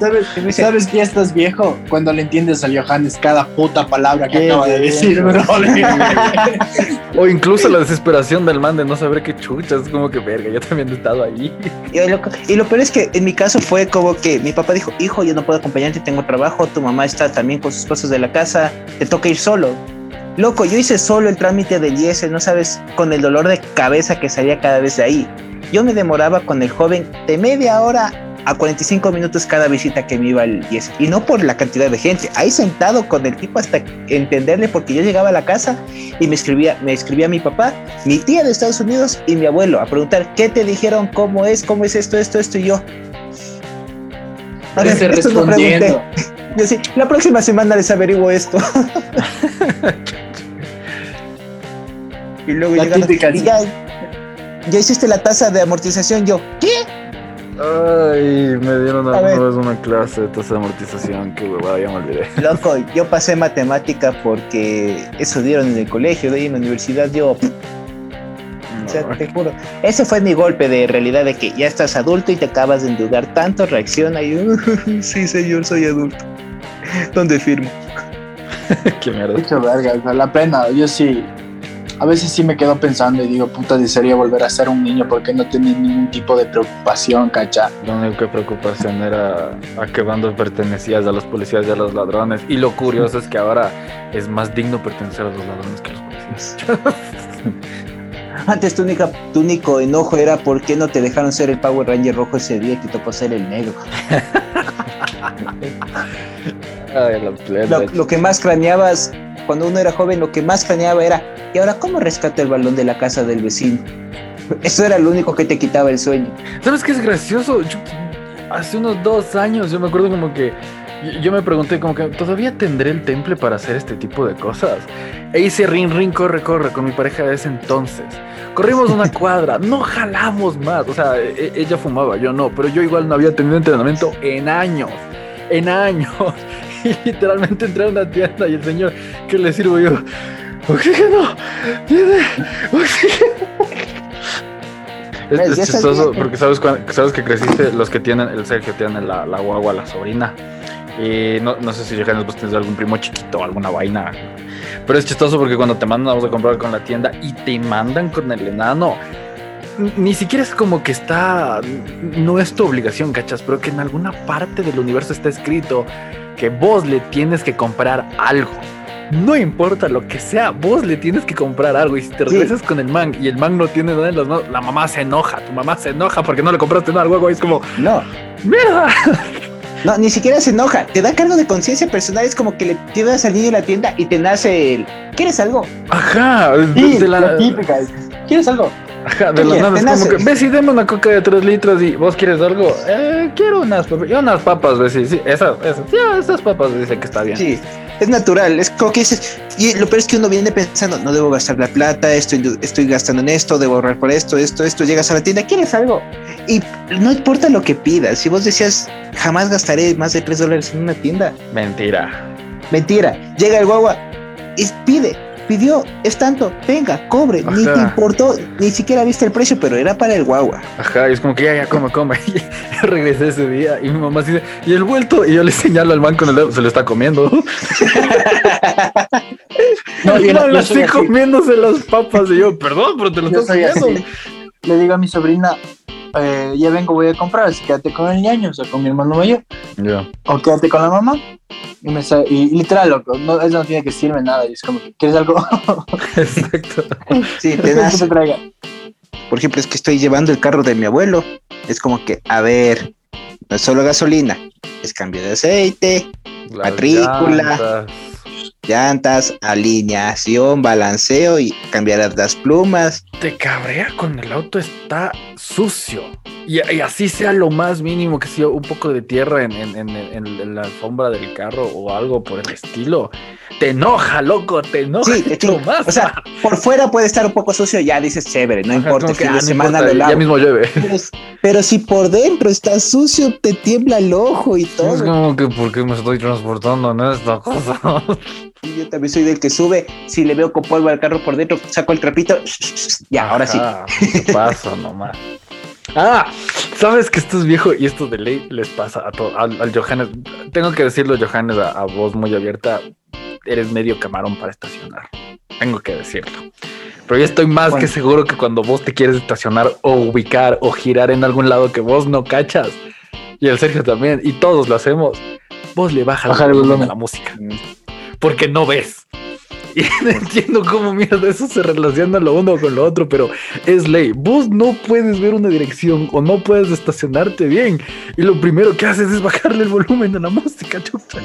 ¿Sabes, ¿Sabes que ya estás viejo? Cuando le entiendes al Johannes cada puta palabra que acaba de decir, bro. o incluso la desesperación del man de no saber qué chuchas. Es como que, verga, yo también he estado ahí. Y lo, y lo peor es que en mi caso fue como que mi papá dijo, hijo, yo no puedo acompañarte, tengo trabajo, tu mamá está también con sus cosas de la casa, te toca ir solo. Loco, yo hice solo el trámite del IES, no sabes, con el dolor de cabeza que salía cada vez de ahí. Yo me demoraba con el joven de media hora a 45 minutos cada visita que me iba al IES. Y no por la cantidad de gente, ahí sentado con el tipo hasta entenderle, porque yo llegaba a la casa y me escribía, me escribía mi papá, mi tía de Estados Unidos y mi abuelo a preguntar, ¿qué te dijeron? ¿Cómo es? ¿Cómo es esto, esto, esto? Y yo. A ver, respondiendo. Yo sí, la próxima semana les averiguo esto. y luego ya, ya hiciste la tasa de amortización. Yo, ¿qué? Ay, me dieron una, vez una clase de tasa de amortización que huevada, ya me olvidé. Loco, yo pasé matemática porque eso dieron en el colegio, de ahí en la universidad yo... O sea, te juro. Ese fue mi golpe de realidad de que ya estás adulto y te acabas de endeudar tanto, reacciona y sí señor, soy adulto. ¿Dónde firmo? Qué mierda. Mucho verga, la pena, yo sí, a veces sí me quedo pensando y digo, puta, desearía volver a ser un niño porque no tenía ningún tipo de preocupación, cacha. La única preocupación era a qué bando pertenecías, a los policías y a los ladrones. Y lo curioso es que ahora es más digno pertenecer a los ladrones que a los policías. Antes tu, única, tu único enojo era por qué no te dejaron ser el Power Ranger rojo ese día que tocó ser el negro. lo, lo que más craneabas cuando uno era joven, lo que más craneaba era ¿Y ahora cómo rescato el balón de la casa del vecino? Eso era lo único que te quitaba el sueño. ¿Sabes qué es gracioso? hace unos dos años yo me acuerdo como que yo me pregunté como que todavía tendré el temple para hacer este tipo de cosas. E hice rin rin corre corre con mi pareja de ese entonces. Corrimos una cuadra, no jalamos más. O sea, e, ella fumaba, yo no, pero yo igual no había tenido entrenamiento en años. En años. Y literalmente entré a una tienda y el señor, ¿qué le sirvo yo? ¡Oxígeno! ¡Tiene oxígeno! Es, es chistoso porque sabes, sabes que creciste, los que tienen, el Sergio tiene la, la guagua, la sobrina. Y no, no sé si Johannes vos tienes algún primo chiquito o alguna vaina. Pero es chistoso porque cuando te mandan a comprar con la tienda y te mandan con el enano, ni siquiera es como que está, no es tu obligación, cachas, pero que en alguna parte del universo está escrito que vos le tienes que comprar algo no importa lo que sea, vos le tienes que comprar algo. Y si te regresas con el man y el man no tiene nada en las manos, la mamá se enoja. Tu mamá se enoja porque no le compraste nada algo. Y es como, no, mierda. No, ni siquiera se enoja. Te da cargo de conciencia personal. Es como que le tienes al niño en la tienda y te nace el. ¿Quieres algo? Ajá. Sí, de la... típica. ¿Quieres algo? Ajá, de la nada es como que, ves y deme una coca de 3 litros y vos quieres algo, eh, quiero unas papas, yo unas papas, sí, esas, esas, sí, esas papas dice que está bien. Sí, es natural, es como que dices, y lo peor es que uno viene pensando, no debo gastar la plata, estoy, estoy gastando en esto, debo ahorrar por esto, esto, esto, llegas a la tienda, ¿quieres algo? Y no importa lo que pidas, si vos decías, jamás gastaré más de 3 dólares en una tienda. Mentira. Mentira, llega el guagua y pide, pidió, es tanto, venga, cobre, ni te importó, ni siquiera viste el precio, pero era para el guagua. Ajá, y es como que ya, ya, come, come. yo regresé ese día y mi mamá dice, ¿y el vuelto? Y yo le señalo al man con el dedo, se lo está comiendo. no, y la, estoy comiéndose las papas y yo, perdón, pero te lo estás comiendo. Le digo a mi sobrina, eh, ya vengo, voy a comprar, así quédate con el ñaño, o sea, con mi hermano mayor. Ya. O quédate con la mamá. Y, me y, literal, loco, no, eso no tiene que decirme nada. Y es como, ¿quieres algo? Exacto. Sí, te das. Por ejemplo, es que estoy llevando el carro de mi abuelo. Es como que, a ver, no es solo gasolina, es cambio de aceite, matrícula llantas, alineación, balanceo y cambiar las plumas. Te cabrea cuando el auto está sucio. Y, así sea lo más mínimo que sea un poco de tierra en, la alfombra del carro o algo por el estilo. Te enoja, loco, te enoja. Sí, más. O sea, por fuera puede estar un poco sucio, ya dices chévere, no importa que, ah, semana lo Ya mismo llueve. Pero, si por dentro está sucio, te tiembla el ojo y todo. Es como que, ¿por qué me estoy transportando en esta cosa? Yo también soy del que sube, si le veo con polvo al carro por dentro, saco el trapito, ya, ahora sí. Paso nomás. Ah, sabes que esto es viejo y esto de ley les pasa a todo, al, Johannes. Tengo que decirlo, Johannes, a, voz muy abierta. Eres medio camarón para estacionar. Tengo que decirlo. Pero yo estoy más que seguro que cuando vos te quieres estacionar o ubicar o girar en algún lado que vos no cachas, y el Sergio también, y todos lo hacemos, vos le bajas el volumen a la música. Porque no ves. Y no entiendo cómo mierda eso se relaciona lo uno con lo otro, pero es ley. Vos no puedes ver una dirección o no puedes estacionarte bien. Y lo primero que haces es bajarle el volumen a la música, chucha.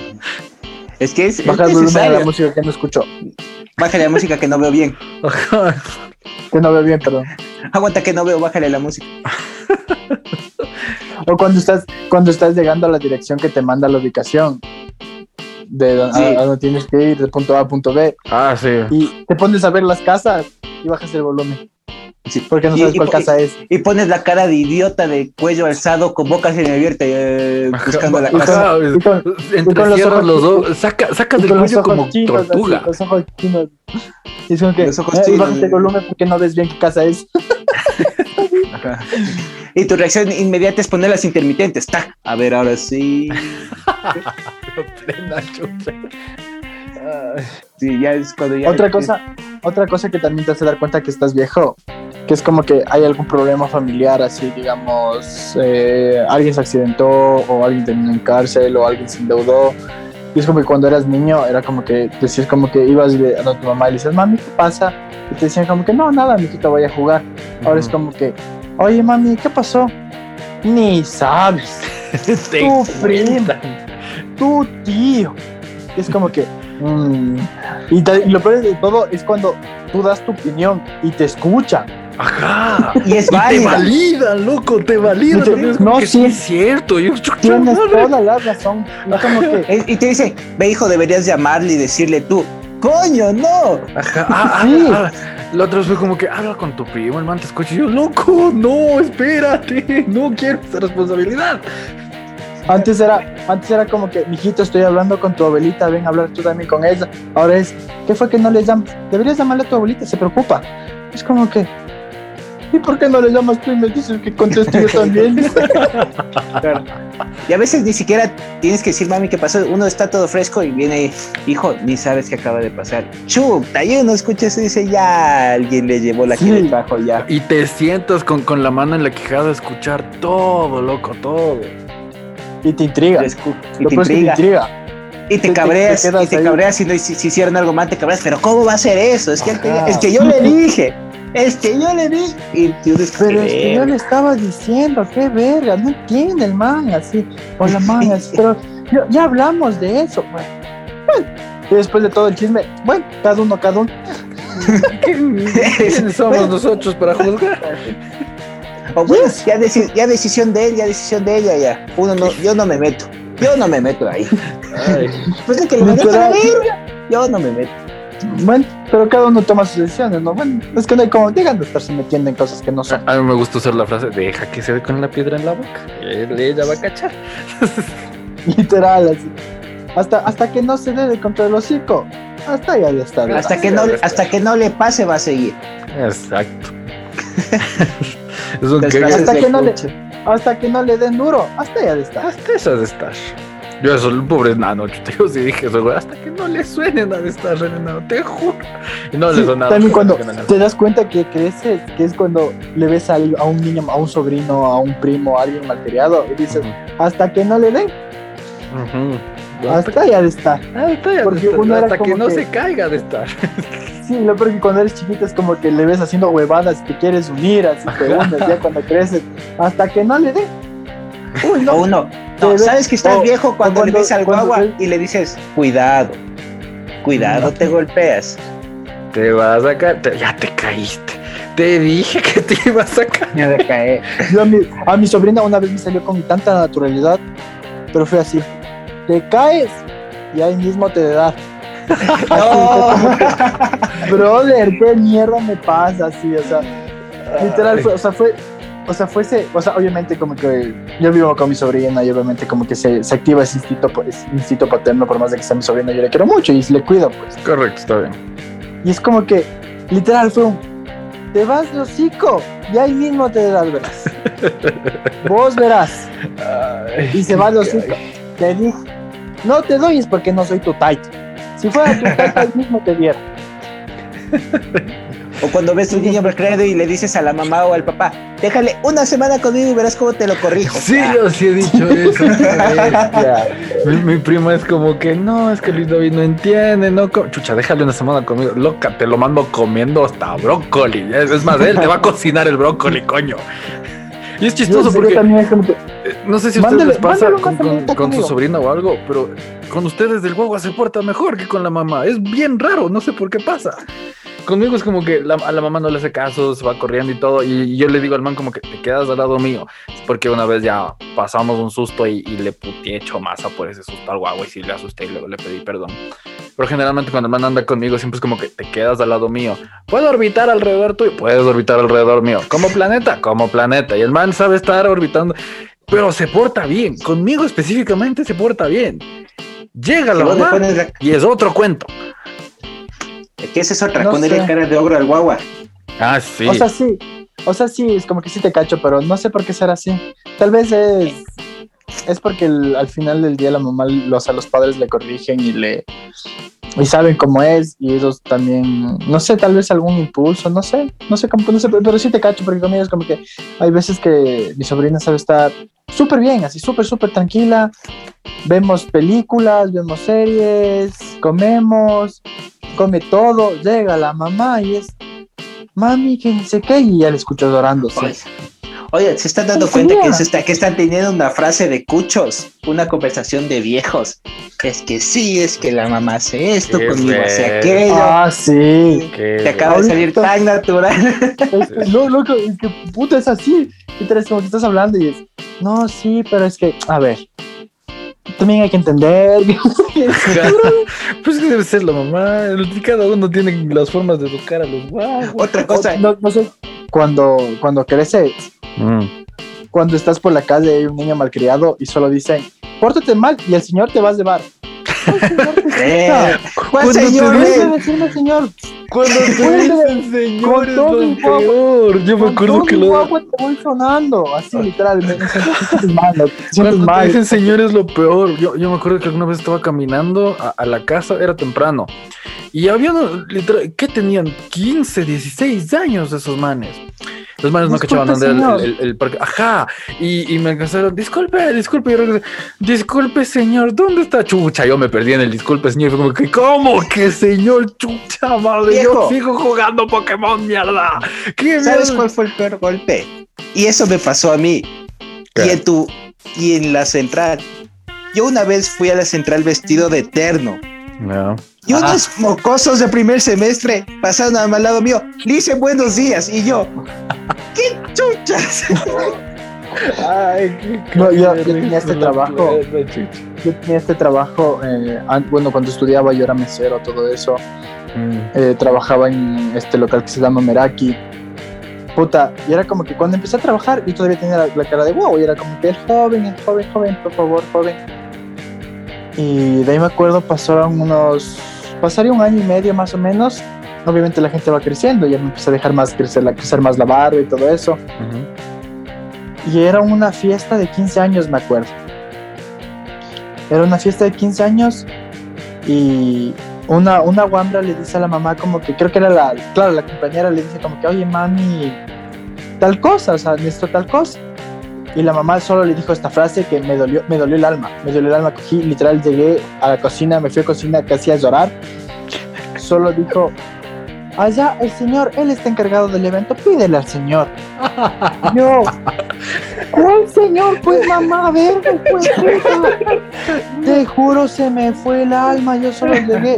Es que es. Baja el volumen a la música que no escucho. Bájale la música que no veo bien. que no veo bien, perdón. Aguanta que no veo, bájale la música. o cuando estás, cuando estás llegando a la dirección que te manda la ubicación de donde tienes que ir, de punto A a punto B. Ah, sí. Y te pones a ver las casas y bajas el volumen. Sí. Porque no sabes cuál casa es. Y pones la cara de idiota de cuello alzado con boca semiabierta eh, buscando la casa. Con, los ojos los dos, saca, sacas del cuello como tortuga. los ojos chinos. Y es como que, los ojos eh, chinos, bajas el volumen porque no ves bien qué casa es. y tu reacción inmediata es poner las intermitentes. ¡Tac! A ver, ahora sí. sí, ya es cuando ya otra cosa, otra cosa que también te hace dar cuenta que estás viejo, que es como que hay algún problema familiar, así digamos, eh, alguien se accidentó o alguien terminó en cárcel o alguien se endeudó. Y es como que cuando eras niño era como que decías como que ibas a tu mamá y le dices, mami, ¿qué pasa? Y te decían como que no, nada, mi te voy a jugar. Ahora es como que, oye mami, ¿qué pasó? Ni sabes. tu prima, tu tío. Es como que, mm. y, lo peor de todo es cuando tú das tu opinión y te escuchan. Ajá. Y es Te valida, loco, te valida. no, sí es cierto. Yo, Tienes toda la razón. Y te dice, ve hijo, deberías llamarle y decirle tú, coño, no. Ajá. Ah, ah, ah. La otra vez fue como que habla con tu primo, el man te escucha. Y yo, loco, no, espérate, no quiero esa responsabilidad. Antes era, antes era como que, mijito, estoy hablando con tu abuelita, ven a hablar tú también con ella. Ahora es, ¿qué fue que no le llamas? Deberías llamarle a tu abuelita, se preocupa. Es como que, ¿y por qué no le llamas tú y me dices que conteste yo también? Y a veces ni siquiera tienes que decir, mami, ¿qué pasó? Uno está todo fresco y viene, hijo, ni sabes qué acaba de pasar. Chuta, y uno escucha eso y dice, ya alguien le llevó la que le trajo ya. Y te sientas con, con la mano en la quijada a escuchar todo, loco, todo. Y te intriga. Y te intriga. Y te, cabreas, y te cabreas si, si, hicieron algo mal, te cabreas, pero ¿cómo va a ser eso? Es que, es que yo le dije. Es que yo le Y Pero es que yo le estaba diciendo, qué verga, no entiende el man así, o la man así, pero ya hablamos de eso, bueno. Y después de todo el chisme, bueno, cada uno, cada uno. ¿Quiénes somos nosotros para juzgar? O bueno, ya, ya, decisión de él, ya decisión de ella, ya. Uno no, yo no me meto. Yo no me meto ahí. Pues es que le Yo no me meto. Bueno, pero cada uno toma sus decisiones, ¿no? Bueno, es que no hay como, digan de estarse metiendo en cosas que no son. A, mí me gusta usar la frase, deja que se ve con la piedra en la boca. Ella va a cachar. Literal, así. Hasta, hasta que no se dé contra el hocico. Hasta ya de estar. Hasta que, no, hasta que no le pase, va a seguir. Exacto. hasta, que no le, hasta que no le den duro, hasta ya de estar. Hasta esa de estar. Yo soy un pobre nano, yo sí dije eso, güey, hasta que no le suene nada de estar renado, te juro. Y no le suena También cuando te das cuenta que creces, que es cuando le ves a, un niño, a un sobrino, a un primo, a alguien malcriado, y dices, hasta que no le den. Hasta ya de estar. Hasta, ya Porque de estar. hasta que no se caiga de estar. Sí, lo peor que cuando eres chiquito es como que le ves haciendo huevadas, te quieres unir, así te unes ya cuando creces, hasta que no le den. Uy, no. O uno, no, sabes que estás viejo cuando, le ves al guagua y le dices, cuidado, cuidado, te golpeas. Te vas a caer, ya te caíste. Te dije que te ibas a caer. Ya te caer. a, mi, sobrina una vez me salió con tanta naturalidad, pero fue así. Te caes y ahí mismo te da. Brother, qué mierda me pasa así, o sea, literal, o sea, fue, o sea, fuese, o sea, obviamente como que yo vivo con mi sobrina y obviamente como que se, se activa ese instinto, ese instinto paterno, por más de que sea mi sobrina, yo le quiero mucho y le cuido, pues. Correcto, está bien. Y es como que, literal, fue un, te vas de hocico y ahí mismo te das, ¿verdad? Vos verás. y se va a los Te dije, no te doy es porque no soy tu taita. Si fuera tu taita, el mismo te diera. O cuando ves un niño recreado y le dices a la mamá o al papá, déjale una semana conmigo y verás cómo te lo corrijo. Sí, yo sí he dicho eso. mi, mi, prima es como que no, es que Luis David no entiende, no. Chucha, déjale una semana conmigo. Loca, te lo mando comiendo hasta brócoli. Es más, él te va a cocinar el brócoli, coño. Y es chistoso porque. Eh, no sé si a ustedes les pasa con, su sobrina o algo, pero con ustedes del guagua se porta mejor que con la mamá. Es bien raro, no sé por qué pasa conmigo es como que a la mamá no le hace caso, se va corriendo y todo. Y, yo le digo al man como que te quedas al lado mío. Porque una vez ya pasamos un susto y, le puté hecho masa por ese susto al guagua y sí le asusté y luego le pedí perdón. Pero generalmente cuando el man anda conmigo siempre es como que te quedas al lado mío. ¿Puedo orbitar alrededor tuyo? Puedes orbitar alrededor mío. ¿Como planeta? Como planeta. Y el man sabe estar orbitando. Pero se porta bien. Conmigo específicamente se porta bien. Llega la mamá y es otro cuento. ¿Qué es otra? No ponerle cara de ogro al guagua. Ah, sí. O sea, sí. O sea, sí, es como que sí te cacho, pero no sé por qué será así. Tal vez es. Es porque al final del día la mamá, los, a los padres le corrigen y le. Y saben cómo es, y ellos también, no sé, tal vez algún impulso, no sé, no sé cómo, no sé, pero sí te cacho, porque conmigo es como que hay veces que mi sobrina sabe estar súper bien, así súper, súper tranquila. Vemos películas, vemos series, comemos, come todo, llega la mamá y es, mami, que no sé qué, y ya le escucho llorando. Oye, ¿se están dando cuenta que, se está, que están teniendo una frase de cuchos? Una conversación de viejos. Es que sí, es que la mamá hace esto, conmigo hace aquello. Ah, sí. Te acaba de salir tan natural. no, loco, es que puta es así. Y te como que estás hablando y es, no, sí, pero es que, a ver, también hay que entender. pues que debe ser la mamá. Cada uno tiene las formas de educar a los guau. Otra cosa. No, sé, cuando, cuando creces, mm. cuando estás por la calle y hay un niño malcriado y solo dicen, pórtate mal y el señor te va a llevar. Eh, ¿Cuál señor? Decirme, señor? Cuando te dicen señor es lo peor. Yo me acuerdo que lo. te voy sonando, así literal. Me, mal. Cuando te dicen señor es lo peor. Yo, yo me acuerdo que alguna vez estaba caminando a, a la casa, era temprano. Y había, literal, ¿qué tenían? 15, 16 años esos manes. Los manes no cachaban dónde era el, el, parque. Ajá. Y, y, me alcanzaron, disculpe, disculpe. disculpe, señor, ¿dónde está Chucha? Yo me perdí en el disculpe, señor. Y fue como que, ¿cómo que, señor Chucha, madre? Yo sigo jugando Pokémon, mierda. ¿Qué ¿Sabes cuál fue el peor golpe? Y eso me pasó a mí. Y en tu, y en la central. Yo una vez fui a la central vestido de eterno. No. Y unos mocosos de primer semestre pasaron al lado mío, dice buenos días. Y yo, ¿qué chuchas? Ay, no, yo, tenía este trabajo. Yo tenía este trabajo, eh, bueno, cuando estudiaba yo era mesero, todo eso. Mm. Eh, trabajaba en este local que se llama Meraki. Puta, y era como que cuando empecé a trabajar, yo todavía tenía la, cara de wow, y era como que el joven, el joven, joven, por favor, joven. Y de ahí me acuerdo, pasaron unos pasaría un año y medio más o menos, obviamente la gente va creciendo, ya me empecé a dejar más crecer, la, crecer más la barba y todo eso. Y era una fiesta de 15 años, me acuerdo. Era una fiesta de 15 años y una, una guambra le dice a la mamá como que, creo que era la, claro, la compañera le dice como que, oye mami, tal cosa, o sea, necesito tal cosa. Y la mamá solo le dijo esta frase que me dolió, me dolió el alma. Me dolió el alma. Cogí, literal, llegué a la cocina, me fui a cocina casi a llorar. Solo dijo, allá el señor, él está encargado del evento, pídele al señor. Yo, ¿cuál señor? Pues mamá, verga, pues Te juro, se me fue el alma. Yo solo llegué,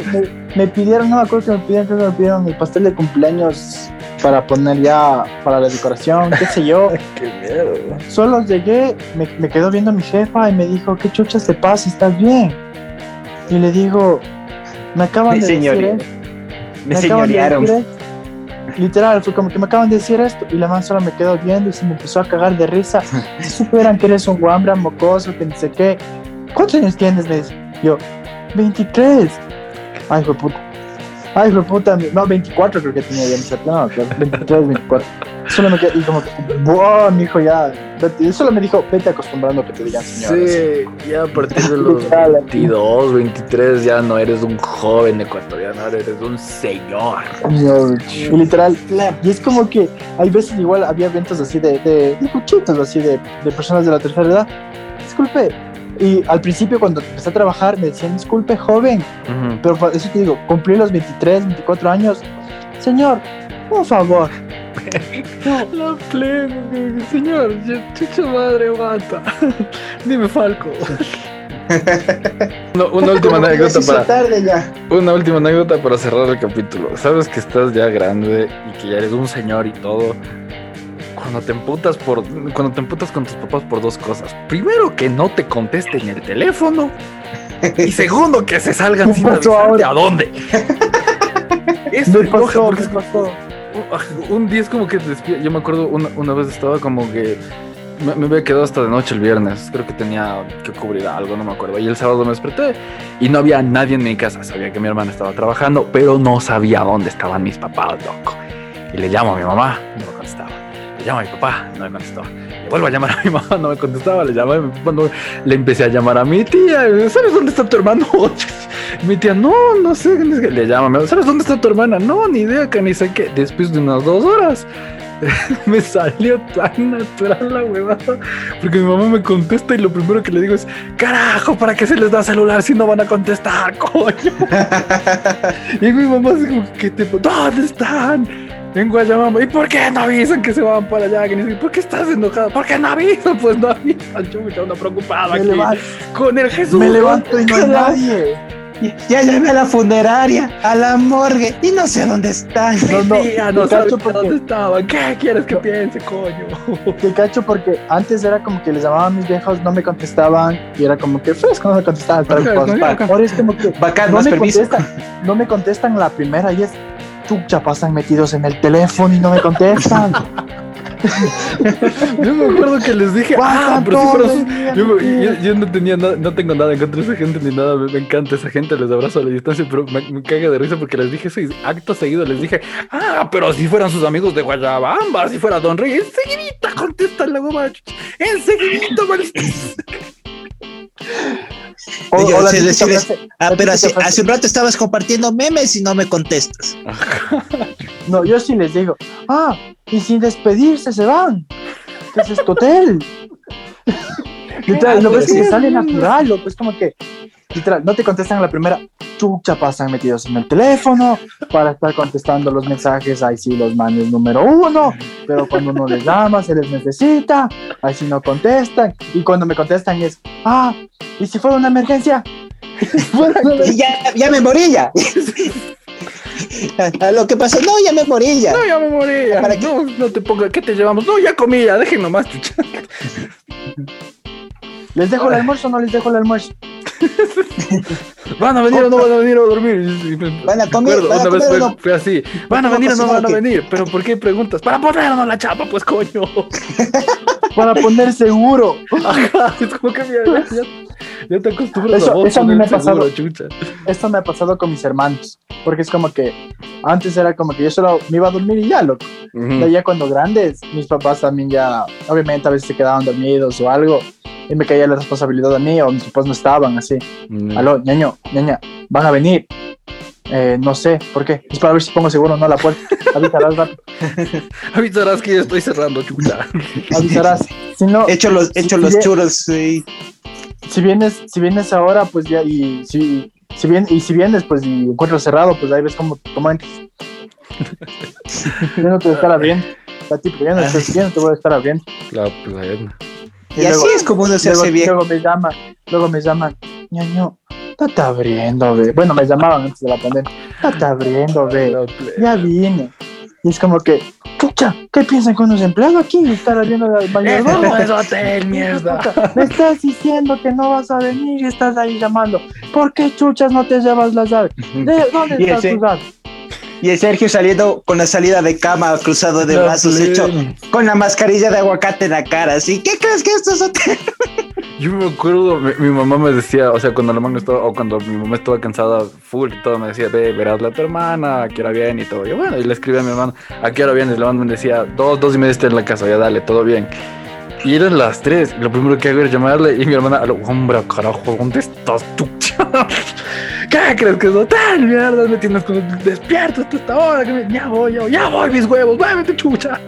me, pidieron, no me acuerdo que me pidieron, que me pidieron mi pastel de cumpleaños para poner ya para la decoración, qué sé yo. qué miedo. Solo llegué, me, me, quedó viendo mi jefa y me dijo, ¿qué chuchas te pasa? ¿Estás bien? Y le digo, me acaban de decir Me, señorearon. Literal, fue como que me acaban de decir esto y la man solo me quedó viendo y se me empezó a cagar de risa. si supieran que eres un guambra mocoso, que no sé qué. ¿Cuántos años tienes? Me dice. Yo, 23. Ay, fue puta. Ay, fue puta, no, 24 creo que tenía ya no, 23, 24. Solo me quedé, y como que, wow, mi hijo ya, solo me dijo, vete acostumbrando a que te digan señor. Sí, ya a partir de los 22, 23 ya no eres un joven ecuatoriano, eres un señor. Y literal, y es como que hay veces igual había eventos así de, de, de cuchitos, así de, de personas de la tercera edad. Disculpe, y al principio cuando empecé a trabajar me decían, disculpe, joven, pero eso te digo, cumplí los 23, 24 años. Señor, por favor. La plena, señor, chucha madre, aguanta. Dime, Falco. una última anécdota para una última anécdota para cerrar el capítulo. Sabes que estás ya grande y que ya eres un señor y todo cuando te emputas por cuando te emputas con tus papás por dos cosas. Primero que no te contesten el teléfono y segundo que se salgan sin avisarte a dónde. Eso es porque un día es como que te Yo me acuerdo una, vez estaba como que me, me, había quedado hasta de noche el viernes. Creo que tenía que cubrir algo, no me acuerdo. Y el sábado me desperté y no había nadie en mi casa. Sabía que mi hermana estaba trabajando, pero no sabía dónde estaban mis papás, loco. Y le llamo a mi mamá, no me contestaba le llamo a mi papá, no me contestó. Le vuelvo a llamar a mi mamá, no me contestaba. Le llamé a mi papá, le empecé a llamar a mi tía. ¿Sabes dónde está tu hermano? mi tía, no, no sé. Le llama, ¿sabes dónde está tu hermana? No, ni idea, que ni sé qué. Después de unas dos horas, me salió tan natural la huevada. Porque mi mamá me contesta y lo primero que le digo es: Carajo, ¿para qué se les da celular si no van a contestar, coño? y mi mamá dijo: ¿Qué te, ¿Dónde están? En Guayamama. ¿Y por qué no avisan que se van para allá? ¿Por qué estás enojado? ¿Por qué no avisan? Pues no avisan. Chucha, una preocupada aquí. Con el Jesús. Me levanto y no hay nadie. Ya llamé a la funeraria, a la morgue y no sé dónde están. No, no, no dónde estaban. ¿Qué quieres que piense, coño? Te cacho porque antes era como que les llamaban a mis viejos, no me contestaban y era como que fresco, no me contestaban. Ahora es como que Bacán, no, me contestan, no me contestan la primera y es chucha, pasan metidos en el teléfono y no me contestan. yo me acuerdo que les dije, ah, pero sí, pero yo, no tenía nada, no tengo nada en contra de esa gente ni nada, me, encanta esa gente, les abrazo a la distancia, pero me, me caga de risa porque les dije eso acto seguido les dije, ah, pero si fueran sus amigos de Guayabamba, si fuera Don Rey, enseguidita contesta la mamá, enseguidita, ah, pero hace, hace, un rato estabas compartiendo memes y no me contestas. no, yo sí les digo, ah, y sin despedirse se van. ¿Qué es este hotel? Literal, lo ves que sale natural, lo es como que, literal, no te contestan a la primera, chucha, pasan metidos en el teléfono para estar contestando los mensajes, ahí sí los manes número uno, pero cuando uno les llama, se les necesita, ahí sí no contestan, y cuando me contestan es, ah, ¿y si fuera una emergencia? ya, ya me morí ya. lo que pasó, no, ya me morí ya. No, ya me morí ya. ¿Para no, no te pongas, ¿qué te llevamos? No, ya comí, ya, dejen nomás. ¿Les dejo el almuerzo o no les dejo el almuerzo? ¿Van a venir o no van a venir a dormir? Van a comer. una vez fue, así. ¿Van a venir o no van a venir? ¿Pero por qué preguntas? Para ponernos la chapa, pues coño. Para poner seguro. Ajá, es como que ya, ya, te acostumbras eso, a Eso a mí me ha pasado. Esto me ha pasado con mis hermanos. Porque es como que antes era como que yo solo me iba a dormir y ya, loco. ya cuando grandes, mis papás también ya, obviamente a veces se quedaban dormidos o algo y me caía la responsabilidad a mí o mis papás no estaban así. Mm. Aló, ñaño, ñaña, van a venir. Eh, no sé, ¿por qué? Es para ver si pongo seguro no la puerta. Avisarás. Avisarás que ya estoy cerrando, chuta. Avisarás. Si no, hecho los, hecho los churros, sí. Si vienes, si vienes ahora, pues ya, y si, si bien, y si vienes, pues y encuentras cerrado, pues ahí ves cómo, entras. yo no te voy a estar abriendo. A ti, pero ya no, te voy a estar abriendo. Claro, pues y, así es como uno se hace bien. Luego me llaman, luego me llaman, ñaño, no te abriendo, ve. Bueno, me llamaban antes de la pandemia, no te abriendo, ve. Ya vine. Y es como que, chucha, ¿qué piensan con los empleados aquí? Estar abriendo el mayordomo. Es hotel, mierda. Me estás diciendo que no vas a venir y estás ahí llamando. ¿Por qué chuchas no te llevas las llaves? ¿De dónde estás tus llaves? Y el Sergio saliendo con la salida de cama cruzado de brazos, hecho con la mascarilla de aguacate en la cara. Así, ¿qué crees que esto es hotel? Yo me acuerdo, mi, mamá me decía, o sea, cuando la mano estaba, o cuando mi mamá estaba cansada, full y todo, me decía, ve, verás a tu hermana, a qué hora viene y todo. Yo, bueno, y le escribí a mi hermano, a qué hora viene, y la mamá me decía, dos, dos y media está en la casa, ya dale, todo bien. Y eran las tres, lo primero que hago era llamarle, y mi hermana, hombre, carajo, ¿dónde estás tú? ¿Qué crees que es tal mierda? Me tienes como despierto hasta esta hora, que ya voy, ya, ya voy, mis huevos, muévete, chucha.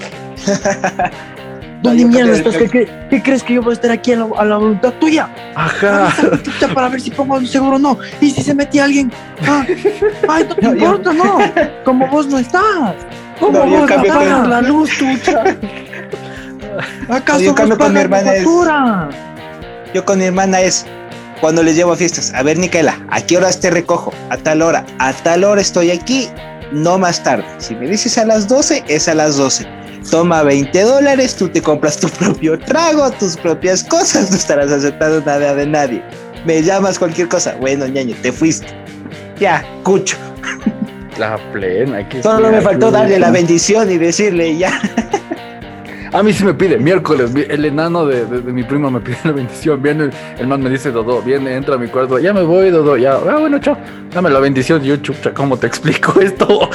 ¿Dónde mierda estás? ¿Qué, ¿Qué, crees que yo voy a estar aquí a la, voluntad tuya? Ajá. Para ver si pongo un seguro o no. ¿Y si se mete alguien? Ah, ay, no te importa, no. Como vos no estás. Como vos no apagas la luz, tuya. ¿Acaso yo cambio con mi hermana es, Yo con mi hermana es cuando les llevo a fiestas. A ver, Nicaela, ¿a qué horas te recojo? A tal hora. A tal hora estoy aquí, no más tarde. Si me dices a las 12, es a las 12 toma 20 dólares, tú te compras tu propio trago, tus propias cosas, no estarás aceptando nada de nadie. Me llamas cualquier cosa, bueno, ñaño, te fuiste. Ya, cucho. La plena, que Solo me faltó darle la bendición y decirle ya. A mí sí me pide, miércoles, el enano de, mi primo me pide la bendición. Viene, el man me dice, Dodo, viene, entra a mi cuarto, ya me voy, Dodo, ya. Ah, bueno, chao, dame la bendición. yo, chucha, ¿cómo te explico esto?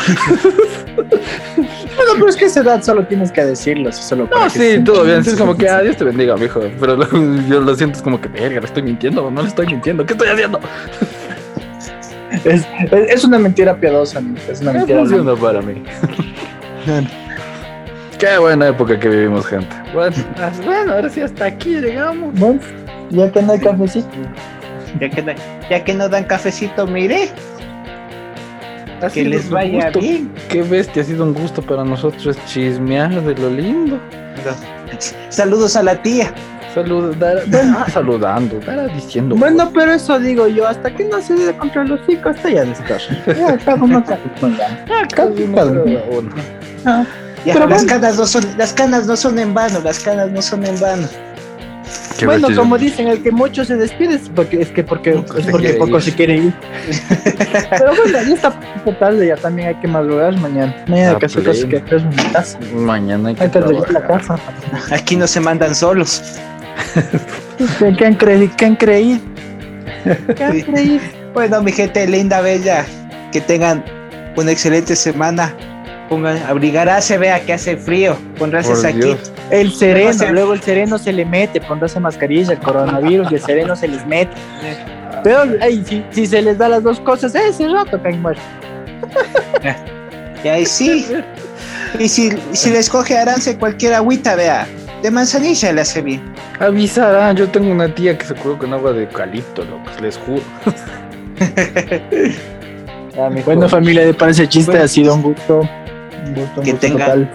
bueno, pero es que a esa edad solo tienes que decirlo. Si solo no, sí, todo bien. Es como que, ah, Dios te bendiga, mijo. Pero yo lo siento, es como que, verga, le estoy mintiendo, no le estoy mintiendo. ¿Qué estoy haciendo? Es, es una mentira piadosa, es una mentira. Funciona para mí. Qué buena época que vivimos, gente. Bueno, bueno, ahora sí hasta aquí llegamos. ya que no hay cafecito. Ya que no, ya que no dan cafecito, mire. que les vaya bien. Qué bestia, ha sido un gusto para nosotros chismear de lo lindo. Saludos a la tía. Saludos, ah, saludando, diciendo. Bueno, pero eso digo yo, hasta que no se dé contra los chicos, está ya. Ya, cada uno cada uno. Ah las, canas no son, las canas no son en vano, las canas no son en vano. bueno, como dicen, el que mucho se despide es porque es que porque, es porque poco se quiere ir. Pero bueno, ya está tarde, ya también hay que madrugar mañana. Mañana hay que hacer cosas que hacer en mi casa. Mañana hay que, hay la casa. Aquí no se mandan solos. ¿Qué, han creído? ¿Qué han creído? ¿Qué han creído? Bueno, mi gente linda, bella, que tengan una excelente semana pongan, abrigarse, vea que hace frío, pondrás aquí. El sereno, luego el sereno se le mete, pondrás mascarilla, el coronavirus y el sereno se les mete. Pero ay, si, se les da las dos cosas, ese rato caen muertos. Y ahí sí. Y si, si les coge Arance cualquier agüita, vea, de manzanilla le hace bien. Avisará, yo tengo una tía que se curó con agua de eucalipto, loco, les juro. Ah, bueno, familia de Panse Chiste, ha sido un gusto que tengan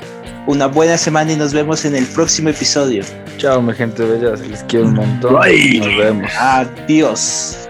una buena semana y nos vemos en el próximo episodio. Chao, mi gente bella, les quiero un montón. Nos vemos. Adiós.